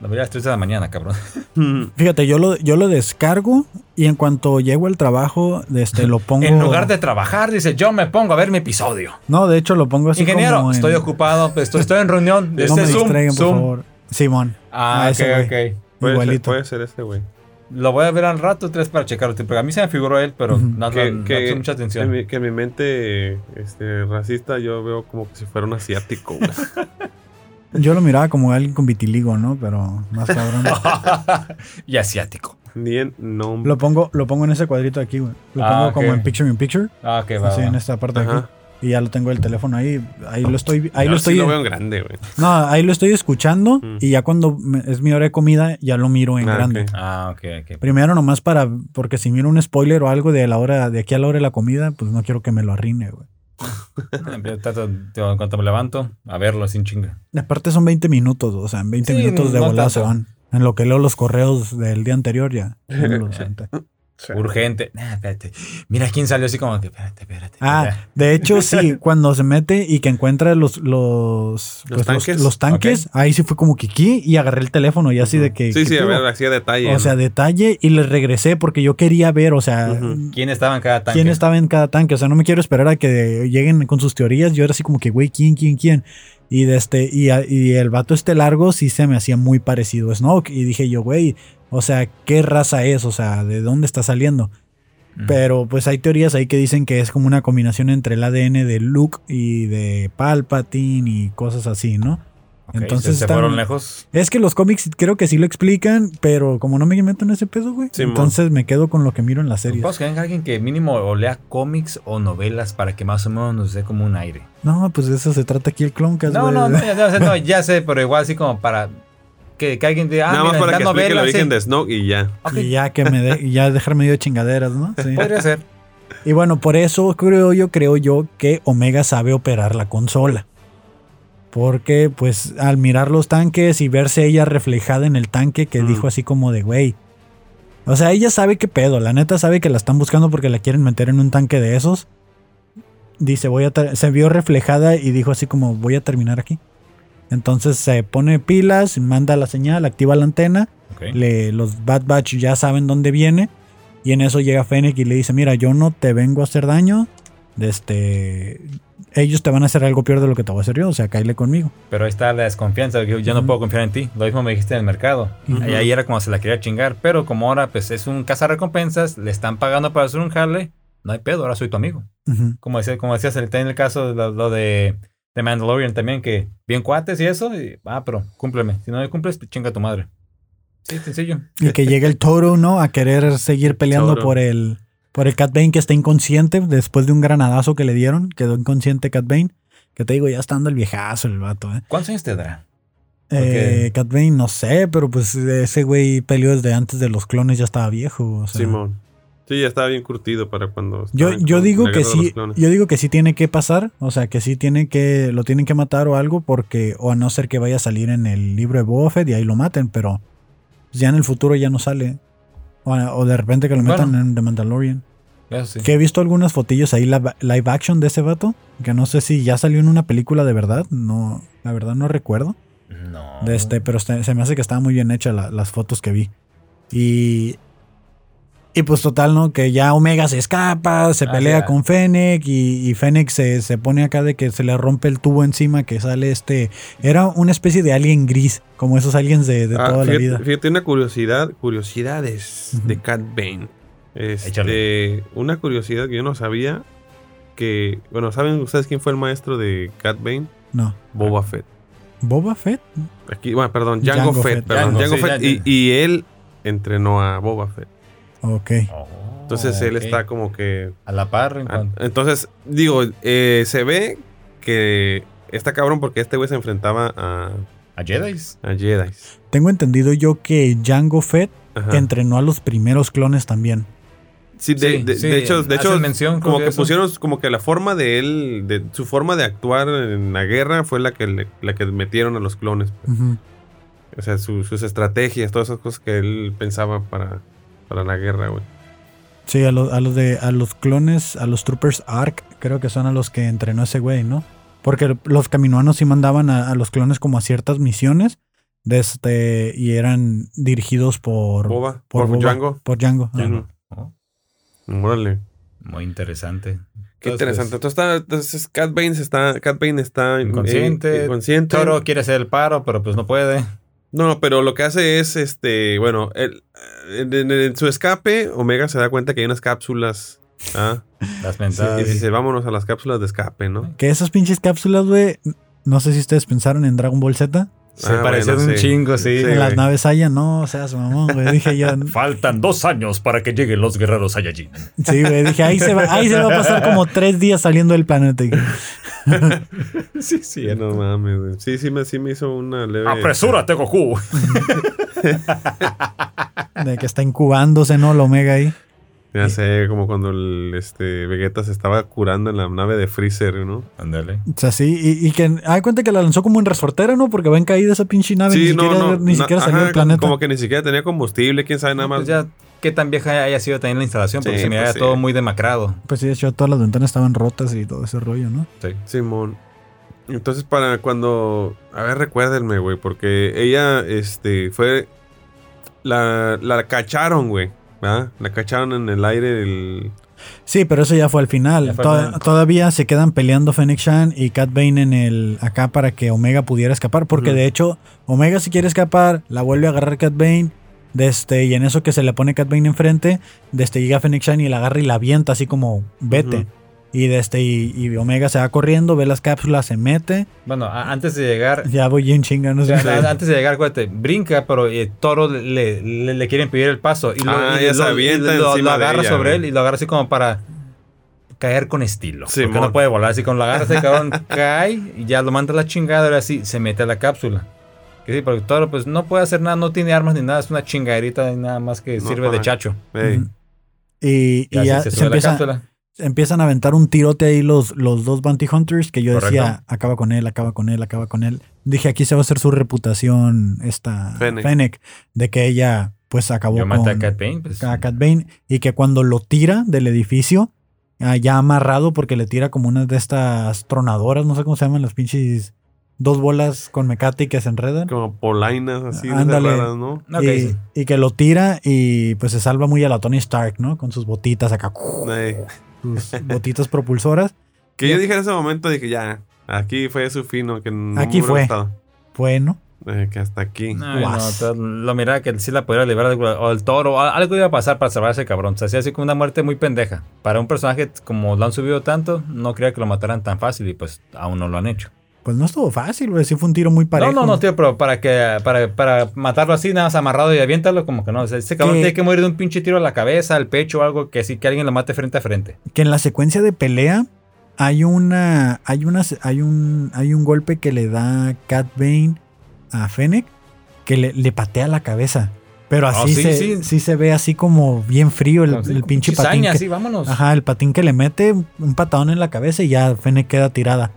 Lo miré a las 3 de la mañana, cabrón. <laughs> Fíjate, yo lo, yo lo descargo y en cuanto llego al trabajo, este, lo <laughs> pongo. En lugar de trabajar, dice, yo me pongo a ver mi episodio. No, de hecho lo pongo así Ingeniero, como en- estoy ocupado, pues, estoy, estoy en reunión. <laughs> No Este me Zoom, distraigan, por Zoom. favor. Simón. Ah, Ah, ok, ese güey. ok. Puede ser, Igualito. puede ser este güey. Lo voy a ver al rato, tres para checarlo. Porque a mí se me figuró él, pero Ujú. no, Que, no, no que- puse mucha atención. mi, que en mi mente este, racista yo veo como que si fuera un asiático. Yo lo miraba como alguien con vitiligo, ¿no? Pero más cabrón. <laughs> y asiático. Ni en nombre. lo pongo, lo pongo en ese cuadrito de aquí, güey. Lo Ah, pongo como en picture in picture. Ah, que va. así va. en esta parte de aquí. Y ya lo tengo el teléfono ahí. Ahí lo estoy. Ahí lo sí estoy. lo veo en grande, güey. No, ahí lo estoy escuchando. Mm. Y ya cuando me- es mi hora de comida, ya lo miro en Ah, grande. Ah, ok, ok. Primero nomás para, porque si miro un spoiler o algo de la hora, de aquí a la hora de la comida, pues no quiero que me lo arruine, güey. Yo trato, tío, en cuanto me levanto, a verlo sin chinga. Aparte son 20 minutos, o sea, en 20 Sí, minutos de no volada tanto. se van. En lo que leo los correos del día anterior ya. <laughs> ya los aventé. Urgente. Nah, espérate. Mira quién salió así como que, espérate, espérate. Ah, espérate. de hecho, sí, <laughs> cuando se mete y que encuentra los, los, pues, los- tanques. los tanques, ahí sí fue como que aquí y agarré el teléfono y así de que. Sí, ¿qué sí, a ver, así a detalle. O sea, ¿no? detalle y le regresé porque yo quería ver, o sea, Ujú. ¿Quién estaba en cada tanque? quién estaba en cada tanque. O sea, no me quiero esperar a que lleguen con sus teorías. Yo era así como que, güey, ¿quién, quién, quién? Y, de este, y, el vato este largo sí se me hacía muy parecido a Snoke. Y dije yo, güey, o sea, ¿qué raza es? O sea, ¿de dónde está saliendo? Pero pues hay teorías ahí que dicen que es como una combinación entre el ADN de Luke y de Palpatine y cosas así, ¿no? Ok, entonces se, se están- fueron lejos. Es que los cómics creo que sí lo explican, pero como no me meto en ese pedo, güey. Entonces me quedo con lo que miro en las series. Vamos que venga alguien que mínimo o lea cómics o novelas para que más o menos nos dé como un aire. No, pues de eso se trata aquí el Cloncast, No, güey. no, no, ya, sé, no, <laughs> ya sé, pero igual así como para que, que alguien diga, ah, Nada más mira, para la que el novela, origen sí. de Snoke y ya. Y ya que me de, y ya dejarme medio de chingaderas, ¿no? Sí. Podría ser. Y bueno, por eso creo yo, creo yo que Omega sabe operar la consola. Porque, pues, al mirar los tanques y verse ella reflejada en el tanque, que Mm. dijo así como de, güey. O sea, ella sabe qué pedo, la neta sabe que la están buscando porque la quieren meter en un tanque de esos. Dice, voy a se vio reflejada y dijo así como, voy a terminar aquí. Entonces se pone pilas, manda la señal, activa la antena le- los Bad Batch ya saben dónde viene. Y en eso llega Fennec y le dice, mira, yo no te vengo a hacer daño. De Este, ellos te van a hacer algo peor de lo que te voy a hacer yo. O sea, cáile conmigo. Pero ahí está la desconfianza, yo no puedo confiar en ti. Lo mismo me dijiste en el mercado. Y ahí era como se la quería chingar. Pero como ahora pues es un cazarrecompensas, le están pagando para hacer un jale, no hay pedo, ahora soy tu amigo. Como, decía, como decías en el caso de lo, lo de, de Mandalorian también, que bien cuates y eso, y, ah, pero cúmpleme. Si no me cumples, pues chinga tu madre. Sí, sencillo. Y que llega el Toro, ¿no? A querer seguir peleando Toro. por el, por el Cat Bane que está inconsciente después de un granadazo que le dieron. Quedó inconsciente Cat Bane. Que te digo, ya está dando el viejazo el vato, ¿eh? ¿Cuántos años te dará? Eh, Cat Bane, no sé, pero pues ese güey peleó desde antes de los clones, ya estaba viejo. O sea. Simón. Sí, ya estaba bien curtido para cuando. Yo, estaba yo digo que sí, clones. yo digo que sí tiene que pasar, o sea, que sí tiene que, lo tienen que matar o algo, porque, o a no ser que vaya a salir en el libro de Boba Fett y ahí lo maten, pero ya en el futuro ya no sale. O, o de repente que lo metan Bueno. en The Mandalorian. Eso sí. Que he visto algunas fotillos ahí live, action de ese vato, que no sé si ya salió en una película de verdad, no, la verdad no recuerdo. No. De este, pero se me hace que estaba muy bien hecha la- las fotos que vi. Y. Y pues total, ¿no? Que ya Omega se escapa, se Ah, pelea con Fennec y, y Fennec se, se pone acá de que se le rompe el tubo encima, que sale este... Era una especie de alien gris, como esos aliens de, de Ah, toda fíjate, la vida. Fíjate, una curiosidad, curiosidades de Cat Bane. Este, una curiosidad que yo no sabía que, bueno, ¿saben ustedes quién fue el maestro de Cat Bane? No. Boba Fett. ¿Boba Fett? Aquí, bueno, perdón, Jango, Jango Fett, Fett. perdón, Jango, Jango sí, Fett. Y, él entrenó a Boba Fett. Ok. Oh, Entonces él está como que A la par. en cuanto- Entonces, digo, eh, se ve que está cabrón porque este güey se enfrentaba a, A Jedi. a Jedi. Tengo entendido yo que Jango Fett Ajá. entrenó a los primeros clones también. Sí, de, Sí, de- sí, de hecho, de hecho mención, como que eso. pusieron como que la forma de él, de su forma de actuar en la guerra fue la que le- la que metieron a los clones. Ujú. O sea, su- sus estrategias, todas esas cosas que él pensaba para, para la guerra, güey. Sí, a los, a los de a los clones, a los Troopers Ark, creo que son a los que entrenó ese güey, ¿no? Porque los caminoanos sí mandaban a, a los clones como a ciertas misiones de este, y eran dirigidos por, Boba, por por, Boba, Django. Por Django. Oh, Órale. muy interesante. Qué Entonces, interesante. Entonces, está, entonces Cat Bane está, Cat Bane está eh, Inconsciente. inconsciente. Toro quiere hacer el paro, pero pues no puede. No, no, pero lo que hace es, este, bueno, él, en, en- en su escape, Omega se da cuenta que hay unas cápsulas. ¿ah? <laughs> Las mentadas. y dice, vámonos a las cápsulas de escape, ¿no? Que esas pinches cápsulas, güey, no sé si ustedes pensaron en Dragon Ball Z. Se Ah, parecía bueno, un sí. chingo, sí. Sí, en las naves Haya, no, o sea, su mamón, güey. Dije yo, <laughs> Faltan dos años para que lleguen los guerreros Saiyajin. sí, güey, dije, ahí se, va, ahí se va a pasar como tres días saliendo del planeta. <laughs> sí, sí. No mames, güey. Sí, sí me, sí me hizo una leve. Apresúrate, Goku. De que está incubándose, ¿no? El Omega ahí. Ya sé, como cuando el, este, Vegeta se estaba curando en la nave de Freezer, ¿no? Ándale. O sea, sí, y, y que hay cuenta que la lanzó como en resortera, ¿no? Porque va en caída esa pinche nave, ni siquiera, ni siquiera salió ajá, del planeta. Como que ni siquiera tenía combustible, quién sabe nada más. Pues ya, qué tan vieja haya sido también la instalación, porque Sí, se me pues veía sí. todo muy demacrado. Pues sí, de hecho, todas las ventanas estaban rotas y todo ese rollo, ¿no? Sí. Simón. Entonces, para cuando. A ver, recuérdenme, güey, porque ella, este, fue. La, la cacharon, güey. ¿Verdad? La cacharon en el aire del. Sí, pero eso ya fue al final. Fue. Todavía se quedan peleando Fennec Shan y Cat Bane en el acá para que Omega pudiera escapar. Porque de hecho, Omega si quiere escapar, la vuelve a agarrar Cat Bane. De este, y en eso que se le pone Cat Bane enfrente, de este, llega Fennec Shan y la agarra y la avienta así como vete. Y de este, y, y Omega se va corriendo, ve las cápsulas, se mete. Bueno, a- antes de llegar, Ya voy en chinga, no sé. antes de llegar, acuérdate, brinca, pero eh, Toro le, le, le quieren pedir el paso. Y lo, Ah, y ya se lo- avienta y lo- lo agarra ella, sobre güey. él y lo agarra así como para caer con estilo. Sí, porque mon. no puede volar así, con lo agarra ese cabrón, <laughs> cae y ya lo manda a la chingada, ahora sí, se mete a la cápsula. Que sí, porque Toro pues no puede hacer nada, no tiene armas ni nada, es una chingaderita y nada más que No, sirve de chacho. Ey, Ujú. Y, y Y, ya así se, se, la empieza, cápsula. Empiezan a aventar un tirote ahí los, los dos Bounty Hunters que yo decía, Correcto. acaba con él, acaba con él, acaba con él. Dije, aquí se va a hacer su reputación esta Fennec. Fennec, de que ella pues acabó Yo con maté a Cat Bane, pues. a Cat Bane y que cuando lo tira del edificio, ah, ya amarrado porque le tira como una de estas tronadoras, no sé cómo se llaman las pinches dos bolas con mecate y que se enredan. como polainas así, de Ándale. raras, ¿no? Y, que lo tira y pues se salva muy a la Tony Stark, ¿no? Con sus botitas acá. Sus <laughs> botitas propulsoras. Que yo dije en ese momento, dije, ya, aquí fue su fino, que no Aquí fue. gustado. Bueno, Eh, que hasta aquí. Ay, no, que sí la podría liberar o el toro, o algo iba a pasar para salvar a ese cabrón. Se hacía así como una muerte muy pendeja. Para un personaje como lo han subido tanto, no creía que lo mataran tan fácil y pues aún no lo han hecho. Pues no estuvo fácil, güey. Sí fue un tiro muy parejo. No, no, no, tío, pero para que para, para matarlo así, nada más amarrado y aviéntalo, como que no. O sea, ese cabrón Que- tiene que morir de un pinche tiro a la cabeza, al pecho o algo que sí que alguien lo mate frente a frente. Que en la secuencia de pelea hay una. Hay una. Hay un. Hay un golpe que le da Cat Bane a Fennec que le, le patea la cabeza. Pero Oh, así sí, se, sí. sí se ve así como bien frío el, pinche patín. que- así, vámonos. Ajá, el patín que le mete un patadón en la cabeza y ya Fennec queda tirada.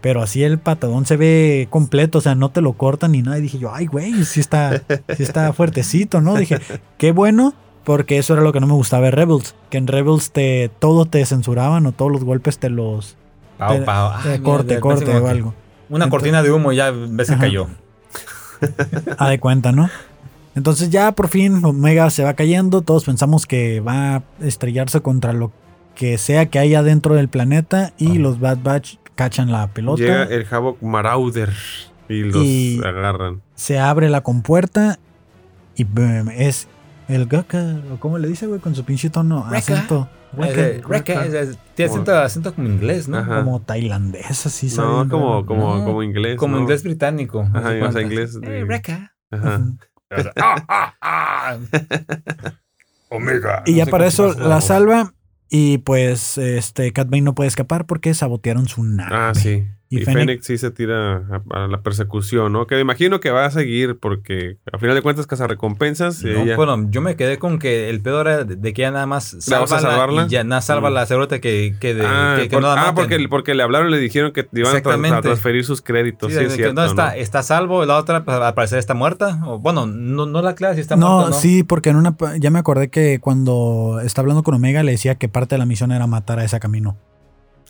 Pero así el patadón se ve completo, o sea, no te lo cortan ni nada. Y dije yo, ay, güey, sí está, sí está <laughs> fuertecito, ¿no? Dije, qué bueno, porque eso era lo que no me gustaba de Rebels. Que en Rebels te, todo te censuraban o todos los golpes te los... Pau, te- pau. Ay, corte, corte o algo. Una Entonces- cortina de humo y ya ves que cayó. <laughs> a de cuenta, ¿no? Entonces ya por fin Omega se va cayendo, todos pensamos que va a estrellarse contra lo que sea que haya dentro del planeta y los Bad Batch cachan la pelota, Llega el Havok Marauder y los Y- agarran. se abre la compuerta y boom, es el Gaka, o cómo le dice, güey, con su pinche tono, acento, Eh, es- Tiene acento, acento como inglés, ¿no? Ajá. como tailandés, así sabe No, como, como, No, como inglés. Como ¿no? inglés británico. Ajá, o sea, inglés de- Eh. Ajá. Ujú. Ah, ah, ah. Omega. <laughs> Y No ya sé para eso la salva y pues este Cat no puede escapar porque sabotearon su nave. Ah, sí. Y Y, Fennec- Fennec sí se tira a, a la persecución, ¿no? Que me imagino que va a seguir porque a final de cuentas recompensas No, bueno, yo me quedé con que el peor era de, de que ya nada más ¿La vas a sálvala salvarla? y ya nada salva Mm. la segurata que, que, de, ah, que, que por- no la ah, porque, porque le hablaron y le dijeron que iban a, tra- Exactamente. a transferir sus créditos. Sí, Sí, es cierto, no está, ¿no? está salvo, la otra pues, al parecer está muerta. O, bueno, no, no la clara si está no, muerta. ¿no? sí, porque en una ya me acordé que cuando está hablando con Omega le decía que parte de la misión era matar a ese camino.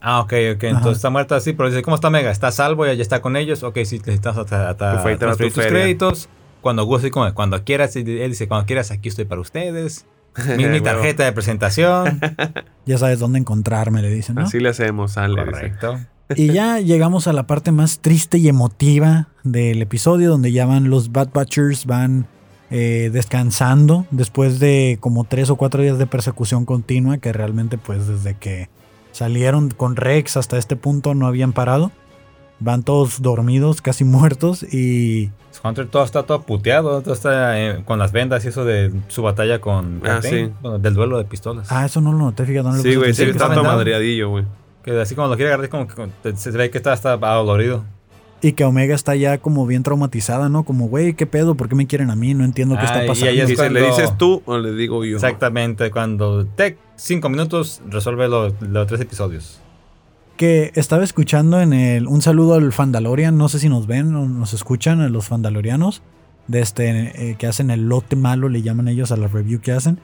Ah, ok, ok. Entonces está muerta, sí, pero dice, ¿cómo está Mega? ¿Está salvo? Ya, está con ellos. Ok, sí, necesitas hasta, hasta fue transferir tus feria. créditos. Cuando guste, como cuando quieras, y él dice, cuando quieras, aquí estoy para ustedes. <laughs> Mi, tarjeta de presentación. <laughs> Ya sabes dónde encontrarme, le dicen, ¿no? Así le hacemos, sale. dice. Correcto. Y ya <laughs> llegamos a la parte más triste y emotiva del episodio, donde ya van los Bad Batchers, van eh, descansando después de como tres o cuatro días de persecución continua, que realmente pues desde que salieron con Rex hasta este punto no habían parado. Van todos dormidos, casi <laughs> muertos y... Hunter todo está todo puteado, todo está eh, con las vendas y eso de su batalla con Ah, sí. bueno, del duelo de pistolas. Ah, eso no lo noté, fíjate. No Sí, güey, sí, está está todo madreadillo, güey. Que así como lo quiere agarrar, como que se ve que está hasta dolorido. Y que Omega está ya como bien traumatizada, ¿no? Como, güey, ¿qué pedo? ¿Por qué me quieren a mí? No entiendo qué Ah, está y pasando. ahí es Dice, ¿le cuando- dices tú o le digo yo? Exactamente, cuando Tech, cinco minutos, resuelve los los tres episodios. que estaba escuchando en el un saludo al Fandalorian, no sé si nos ven o nos escuchan a los Fandalorianos, de este eh, que hacen el lote malo, le llaman ellos a la review que hacen.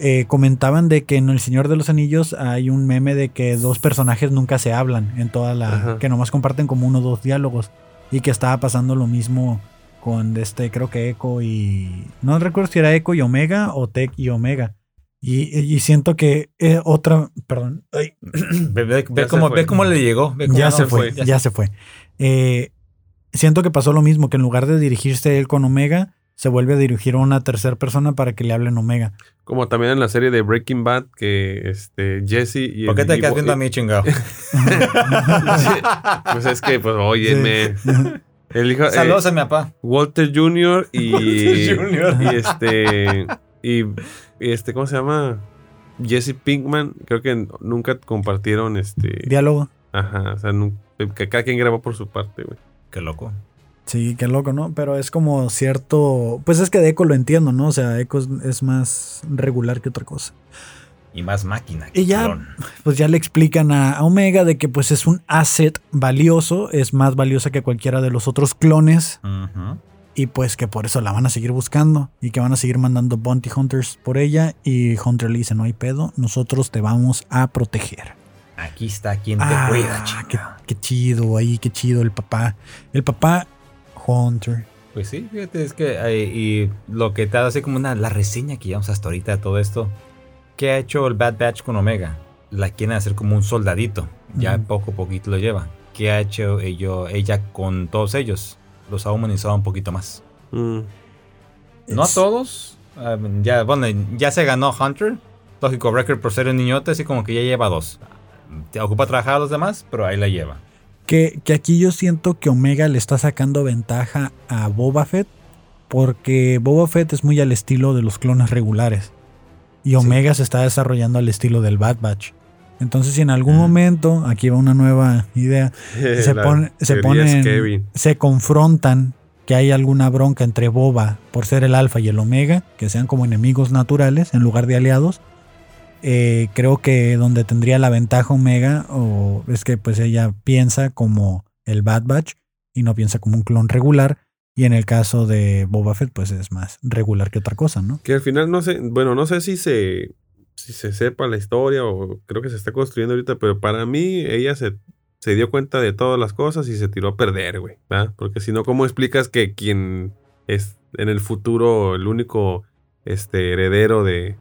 eh, comentaban de que en El Señor de los Anillos hay un meme de que dos personajes nunca se hablan en toda la Ajá. que nomás comparten como uno o dos diálogos y que estaba pasando lo mismo con este creo que Echo y no recuerdo si era Echo y Omega o Tech y Omega. Y, y siento que eh, otra, perdón, ay, <clears throat> Ve, ve- ve cómo, fue. ve cómo le llegó. ve cómo ya no, se fue, ya ya se fue. Eh, siento que pasó lo mismo, que en lugar de dirigirse él con Omega, se vuelve a dirigir a una tercera persona para que le hablen Omega. Como también en la serie de Breaking Bad, que este Jesse y ¿Por qué el- te quedas viendo a mí, chingado? <laughs> Pues es que, pues, óyeme. <laughs> El hijo, eh, Saludos a mi papá. Walter Jr. y. <laughs> Walter Jr.. Y este. Y este, ¿cómo se llama? Jesse Pinkman. Creo que nunca compartieron este. Diálogo. Ajá. O sea, nu- que cada quien grabó por su parte, güey. Qué loco. Sí, qué loco, ¿no? Pero es como cierto. Pues es que de Echo lo entiendo, ¿no? O sea, Echo es, más regular que otra cosa. Y más máquina. Y ya- cabrón. Pues ya le explican a, a Omega de que pues es un asset valioso, es más valiosa que cualquiera de los otros clones. Ujú. Y pues que por eso la van a seguir buscando y que van a seguir mandando bounty hunters por ella. Y Hunter le dice, no hay pedo, nosotros te vamos a proteger. Aquí está quien te Ah, cuida, qué, qué chido ahí, qué chido el papá. El papá Hunter. Pues sí, fíjate, es que y lo que te ha dado así como una la reseña que llevamos hasta ahorita de todo esto. ¿Qué ha hecho el Bad Batch con Omega? La quieren hacer como un soldadito. Ya poco a poquito lo lleva. ¿Qué ha hecho ello- ella con todos ellos? Los ha humanizado un poquito más. Mm. No a todos. ah, ya, bueno, ya se ganó Hunter. Lógico, Record por ser un niñote, así como que ya lleva dos. Te ocupa trabajar a los demás, pero ahí la lleva. Que, que aquí yo siento que Omega le está sacando ventaja a Boba Fett. Porque Boba Fett es muy al estilo de los clones regulares. Y Omega se está desarrollando al estilo del Bad Batch. Entonces, si en algún momento, aquí va una nueva idea, <laughs> se, pone, ponen- se confrontan que hay alguna bronca entre Boba por ser el alfa y el omega, que sean como enemigos naturales en lugar de aliados. Eh, creo que donde tendría la ventaja Omega o es que pues ella piensa como el Bad Batch y no piensa como un clon regular. Y en el caso de Boba Fett, pues es más regular que otra cosa, ¿no? Que al final no sé, bueno, no sé si se, si se sepa la historia o creo que se está construyendo ahorita, pero para mí ella se, se dio cuenta de todas las cosas y se tiró a perder, güey. ¿verdad? Porque si no, ¿cómo explicas que quien es en el futuro el único este, heredero de,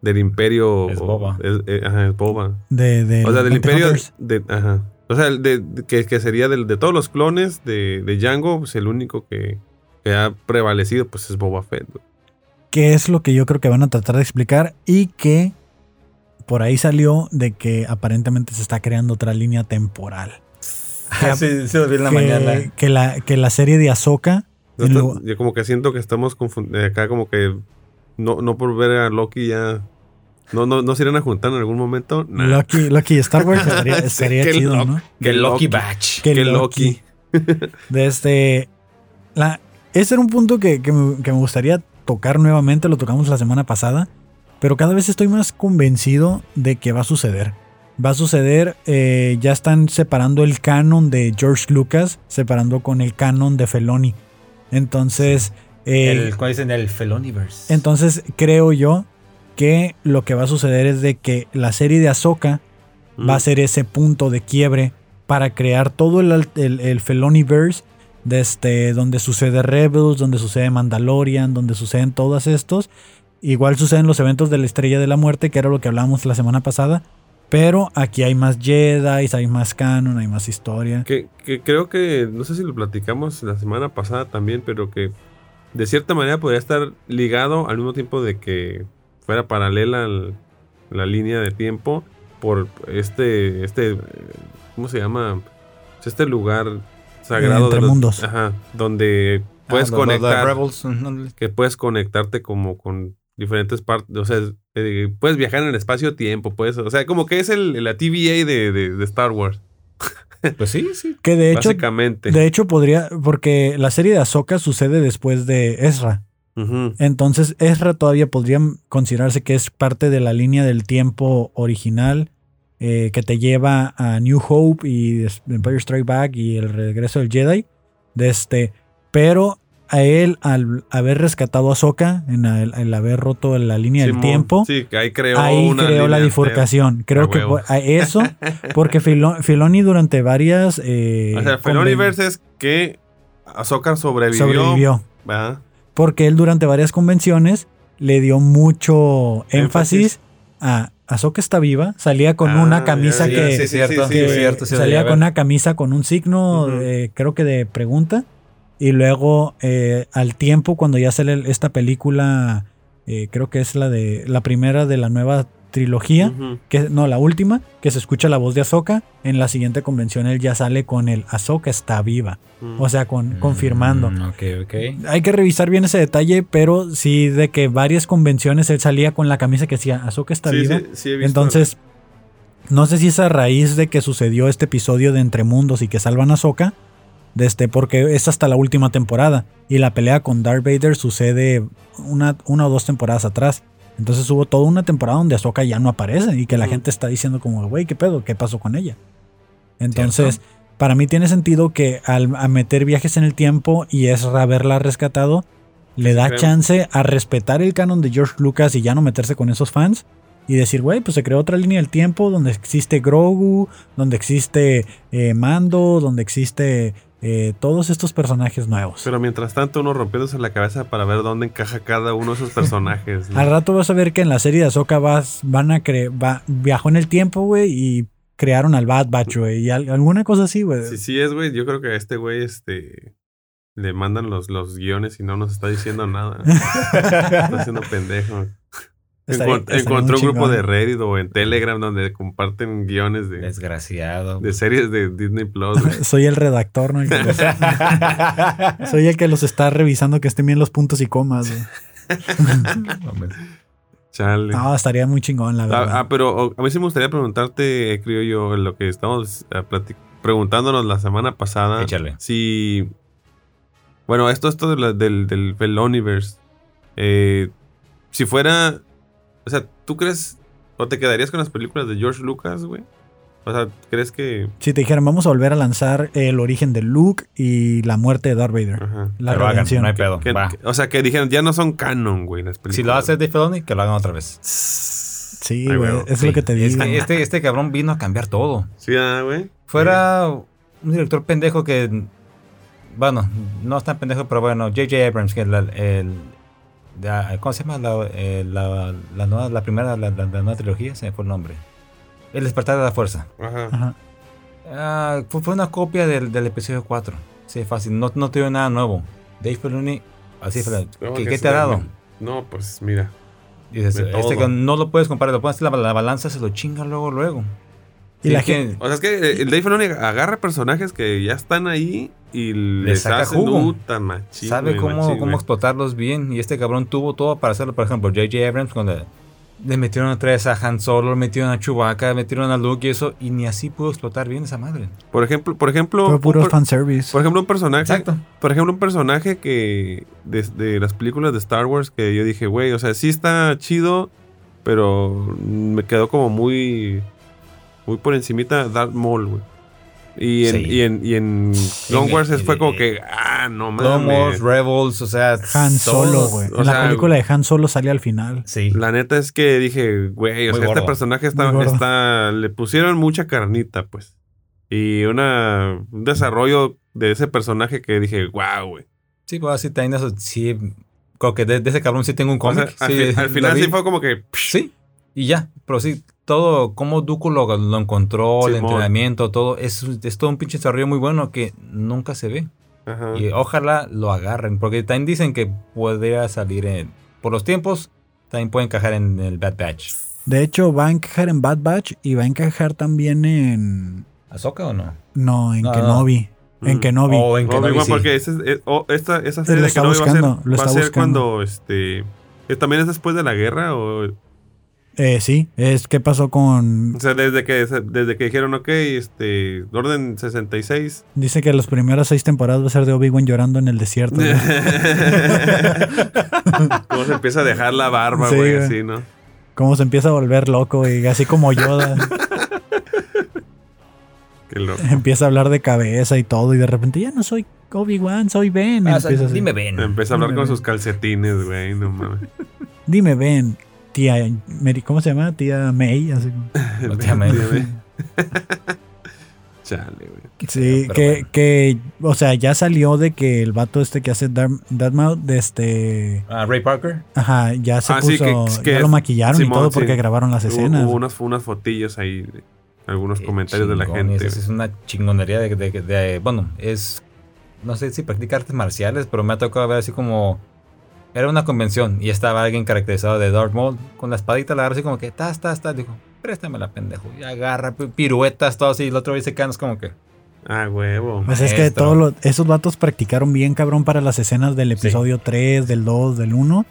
del imperio Es Boba. Es, eh, ajá, es Boba. De, de O sea, del imperio. Hunters. De, ajá. O sea, el de, de- que, que sería del- de todos los clones de, de Django, pues el único que, que ha prevalecido, pues es Boba Fett. güey. Que es lo que yo creo que van a tratar de explicar y que por ahí salió de que aparentemente se está creando otra línea temporal. Ah, sí, sí lo vi en la que, mañana. que la, que la serie de Ahsoka Yo, como que siento que estamos confundidos. Acá como que no, no por ver a Loki ya... No, no, no se irán a juntar en algún momento. Nah. Loki, Loki y Star Wars <laughs> estaría qué chido. ¿no? Que Loki Batch. Qué Loki. Loki. De este, la, ese era un punto que, que me, que me gustaría tocar nuevamente, lo tocamos la semana pasada, pero cada vez estoy más convencido de que va a suceder. Va a suceder, eh, ya están separando el canon de George Lucas, separando con el canon de Feloni. Entonces, eh, El, ¿Cuál dicen? El Feloniverse. entonces creo yo que lo que va a suceder es de que la serie de Ahsoka va a ser ese punto de quiebre para crear todo el, el, el Feloniverse, de este, donde sucede Rebels, donde sucede Mandalorian, donde suceden todos estos. Igual suceden los eventos de la Estrella de la Muerte, que era lo que hablábamos la semana pasada. Pero aquí hay más Jedi, hay más canon, hay más historia. Que, que creo que, no sé si lo platicamos la semana pasada también, pero que de cierta manera podría estar ligado al mismo tiempo de que fuera paralela al- la línea de tiempo por este, este, ¿cómo se llama? Este lugar sagrado Entre de los- mundos. ajá, donde Ah, puedes de conectar, Rebels, que puedes conectarte como con diferentes partes, o sea, eh, puedes viajar en el espacio-tiempo, puedes, o sea, como que es el, la TVA de, de- de Star Wars, <laughs> Pues sí, sí. Que de hecho, básicamente. de hecho podría, porque la serie de Ahsoka sucede después de Ezra. Entonces Ezra todavía podría considerarse que es parte de la línea del tiempo original eh, que te lleva a New Hope y Empire Strike Back y el regreso del Jedi. De este, pero a él, al haber rescatado a Ahsoka, en el, el haber roto la línea del tiempo, Sí, ahí creó ahí una creó la bifurcación. Creo que por- a eso, <laughs> porque Filo- Filoni durante varias... eh, O sea, Feloniverse es que Ahsoka sobrevivió. sobrevivió. ¿verdad? porque él durante varias convenciones le dio mucho énfasis, Énfasis. a Ahsoka está viva, salía con Ah, una camisa que, sí, sí, cierto, sí, que sí, cierto, sí lo llegué salía con una camisa con un signo, eh, creo que de pregunta, y luego eh, al tiempo cuando ya sale esta película, eh, creo que es la de la primera de la nueva trilogía, que no la última, que se escucha la voz de Ahsoka, en la siguiente convención él ya sale con el Ahsoka está viva, o sea, con, confirmando. Mm, ok, ok. Hay que revisar bien ese detalle, pero sí de que varias convenciones él salía con la camisa que decía Ahsoka está Sí, viva. sí, sí he visto- Entonces, no sé si es a raíz de que sucedió este episodio de Entre Mundos y que salvan a Ahsoka, de este, porque es hasta la última temporada. Y la pelea con Darth Vader sucede una, una o dos temporadas atrás. Entonces hubo toda una temporada donde Ahsoka ya no aparece y que la gente está diciendo como, güey, ¿qué pedo? ¿Qué pasó con ella? Entonces, para mí tiene sentido que al a meter viajes en el tiempo y es haberla rescatado, le da chance a respetar el canon de George Lucas y ya no meterse con esos fans y decir, güey, pues se creó otra línea del tiempo donde existe Grogu, donde existe eh, Mando, donde existe eh, todos estos personajes nuevos. Pero mientras tanto, uno rompiéndose la cabeza para ver dónde encaja cada uno de esos <laughs> personajes. ¿no? Al rato vas a ver que en la serie de Ahsoka vas, van a creer, va, viajó en el tiempo, güey, y crearon al Bad Batch, güey, y al- alguna cosa así, güey. Si sí es, güey, yo creo que a este güey, este. Le mandan los, los guiones y no nos está diciendo nada. <laughs> está haciendo pendejo. Estaría- Encont- estaría encontró un grupo de Reddit o en Telegram donde comparten guiones de, Desgraciado. de series de Disney Plus. <laughs> Soy el redactor, ¿no? El que los- <laughs> soy el que los está revisando que estén bien los puntos y comas. <laughs> Chale. No, estaría muy chingón, la Ah, verdad. ah, pero a mí sí me gustaría preguntarte, creo yo, lo que estamos ah, preguntándonos la semana pasada. Échale. Si Bueno, esto, esto de la- del, del Feloniverse. Eh, si fuera. O sea, ¿tú crees. o te quedarías con las películas de George Lucas, güey? O sea, ¿crees que.? Si te dijeran, vamos a volver a lanzar el origen de Luke y la muerte de Darth Vader. Ajá. La Que lo hagan, redención. no hay pedo. Que- va. que- o sea, que dijeron, ya no son canon, güey, las películas. Si lo hace Dave Filoni, que lo hagan otra vez. Sí, Ay, güey. Es Sí, lo que te es digo. que este, este cabrón vino a cambiar todo. Sí, ah, güey. Fuera un director pendejo que. Bueno, no es tan pendejo, pero bueno, J.J. Abrams, que el. el- la- ¿Cómo se llama? La, eh, la, la nueva- la primera, la, la- la nueva trilogía, se me fue el nombre. El despertar de la fuerza. Ajá. Ajá. Ah, fue, fue una copia del, del episodio 4. Sí, fácil. No, no tiene nada nuevo. Dave Filoni, así fue. ¿Qué, que qué te ha dado? No, pues mira. Dices, este no lo puedes comparar, lo pones en la, la balanza, se lo chinga luego, luego. Y Sí, la que- gente- O sea, es que eh, el Dave Filoni agarra personajes que ya están ahí y les saca hace jugo. puta machín, sabe cómo, machín, cómo explotarlos bien. Y este cabrón tuvo todo para hacerlo. Por ejemplo, J.J. Abrams, cuando le, le metieron otra vez a Han Solo, le metieron a Chewbacca, metieron a Luke y eso. Y ni así pudo explotar bien esa madre. Por ejemplo, por ejemplo, Fue puro fanservice. por ejemplo, un personaje, Exacto. por ejemplo, un personaje que de, de las películas de Star Wars que yo dije, güey, o sea, sí está chido, pero me quedó como muy muy por encimita Darth Maul, güey. Y en, Sí. y en, y en Clone en- Wars fue como que, ah, no Clone Wars, mames. Rebels, o sea. Han Solo, güey. o En la sea, película de Han Solo sale al final. Sí. La neta es que dije, güey, o Muy sea, este personaje está, está, le pusieron mucha carnita, pues. Y una, un desarrollo de ese personaje que dije, wow, güey. Sí, pues así también eso. Sí. Creo que de, de ese cabrón sí tengo un O sea, cómic. al, sí, al final sí fue como que, Sí, y ya. Pero sí, todo, cómo Dooku lo, lo encontró, el entrenamiento, todo, es, es todo un pinche desarrollo muy bueno que nunca se ve. ajá. Y ojalá lo agarren, porque también dicen que podría salir en. Por los tiempos, también puede encajar en el Bad Batch. De hecho, va a encajar en Bad Batch y va a encajar también en. ¿Azoka o no? No, en No, no. Kenobi. En Mm. Kenobi. O en No, Kenobi, igual sí. porque ese es- eh, oh, esta, esa serie de Kenobi va a ser, buscando, va a ser buscando. cuando, este, que también es después de la guerra o, Eh, sí, es que pasó con. o sea, desde que, desde que dijeron, ok, este, orden 66. Dice que las primeras seis temporadas va a ser de Obi-Wan llorando en el desierto. güey. <laughs> Cómo se empieza a dejar la barba, Sí, güey, así, ¿no? Cómo se empieza a volver loco, y así como Yoda. <laughs> Qué loco. empieza a hablar de cabeza y todo, y de repente ya no soy Obi-Wan, soy Ben. Ah, o sea, dime Ben. Empieza a hablar Dime, con sus calcetines, güey, no mames. Dime Ben, tía. Mary- ¿Cómo se llama? Tía May. Así como- <laughs> te amé. <laughs> Chale, güey. Sí, que, bueno. que, o sea, ya salió de que el vato este que hace Darth de este, Ah, Ray Parker. ajá, ya se Ah, sí, puso, que- que ya es- lo maquillaron y todo sí. porque grabaron las escenas. hubo unas, unas fotillos ahí, de algunos Qué comentarios de la gente. güey. Es una chingonería de, de- de- Bueno, es. No sé si practica artes marciales, pero me ha tocado ver así como. Era una convención y estaba alguien caracterizado de Darth Maul con la espadita, la agarra así como que. Tas, tas, tas. Dijo, préstamela, pendejo. Y agarra pi- piruetas, todo así. Y el otro caen, es como que. Ah, huevo. Pues es que todos los- esos vatos practicaron bien cabrón para las escenas del episodio 3, del 2, del 1,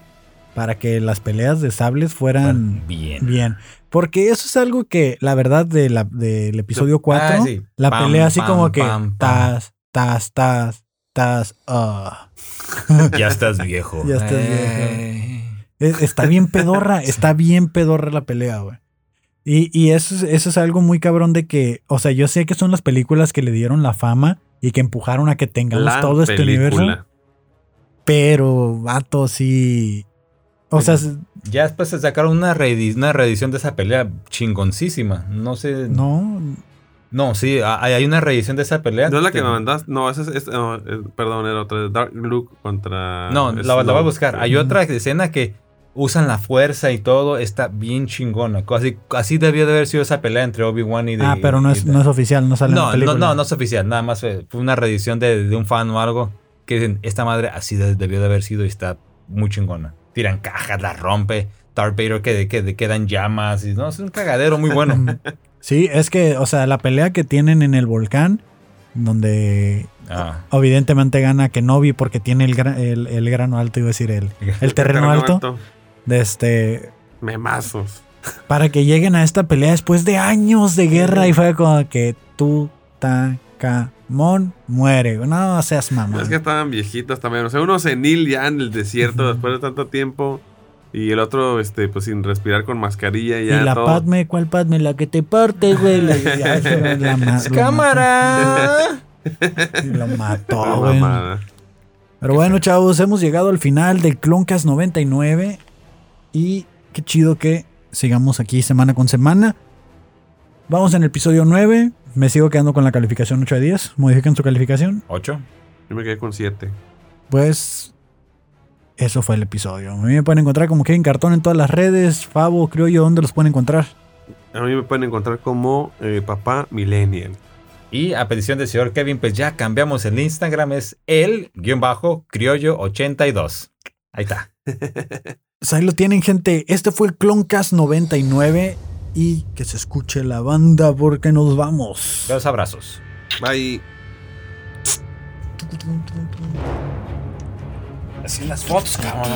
para que las peleas de sables fueran Bien. bien. Porque eso es algo que, la verdad, de la, del episodio 4, Ah, sí. la Pam, pelea así pam, como que pam. tas, tas, tas, tas, ah. Ya estás viejo. <laughs> Ya estás Eh. Es- Está bien pedorra, <laughs> está bien pedorra la pelea, güey. Y, y eso, es, eso es algo muy cabrón de que, o sea, yo sé que son las películas que le dieron la fama y que empujaron a que tengamos La todo este universo, pero vato, sí. O sea, Ya después se sacaron una, reedi- una reedición de esa pelea chingoncísima. No sé. No, no, sí, hay, hay una reedición de esa pelea. No es la que me mandaste. No, esa es. es- no, perdón, era otra. Dark Luke contra. No, la, la voy a buscar. Hay otra escena que usan la fuerza y todo. Está bien chingona. Así, así debió de haber sido esa pelea entre Obi-Wan y de. ah, pero no y es, de- no es oficial, no sale en la no, no, película. no, no es oficial. Nada más fue, una reedición de, de un fan o algo. Que dicen, esta madre así de- debió de haber sido y está muy chingona. Tiran cajas, la rompe. Darth Vader que, que, quedan llamas. Y, no, es un cagadero muy bueno. <laughs> Sí, es que, o sea, la pelea que tienen en el volcán, donde Ah, evidentemente gana Kenobi porque tiene el, gra- el, el grano alto, iba a decir el, el terreno alto, de este, Memazos. para que lleguen a esta pelea después de años de guerra y fue como que tú ta muere. No seas mamá. Es que estaban viejitos también. O sea, uno senil ya en el desierto después de tanto tiempo. Y el otro, este, pues sin respirar con mascarilla y Y ya la todo. Padme, ¿cuál Padme? La que te parte, güey. La, ya, la <laughs> ¡Cámara! Y lo mató, La güey. mamada. Pero bueno, chavos, hemos llegado al final del Cloncast 99. Y qué chido que sigamos aquí semana con semana. Vamos en el episodio 9. Me sigo quedando con la calificación 8 de 10. Modifican su calificación. ¿Ocho? Yo me quedé con 7. Pues eso fue el episodio. A mí me pueden encontrar como Kevin Cartón en todas las redes. Favo, creo yo, ¿dónde los pueden encontrar? A mí me pueden encontrar como eh, papá millennial. Y a petición del señor Kevin, pues ya cambiamos el Instagram, es el guion bajo criollo 82. Ahí está. <laughs> Pues ahí lo tienen, gente. Este fue el Cloncast 99. Y que se escuche la banda porque nos vamos. Dos abrazos. Bye. Así las fotos, cabrón.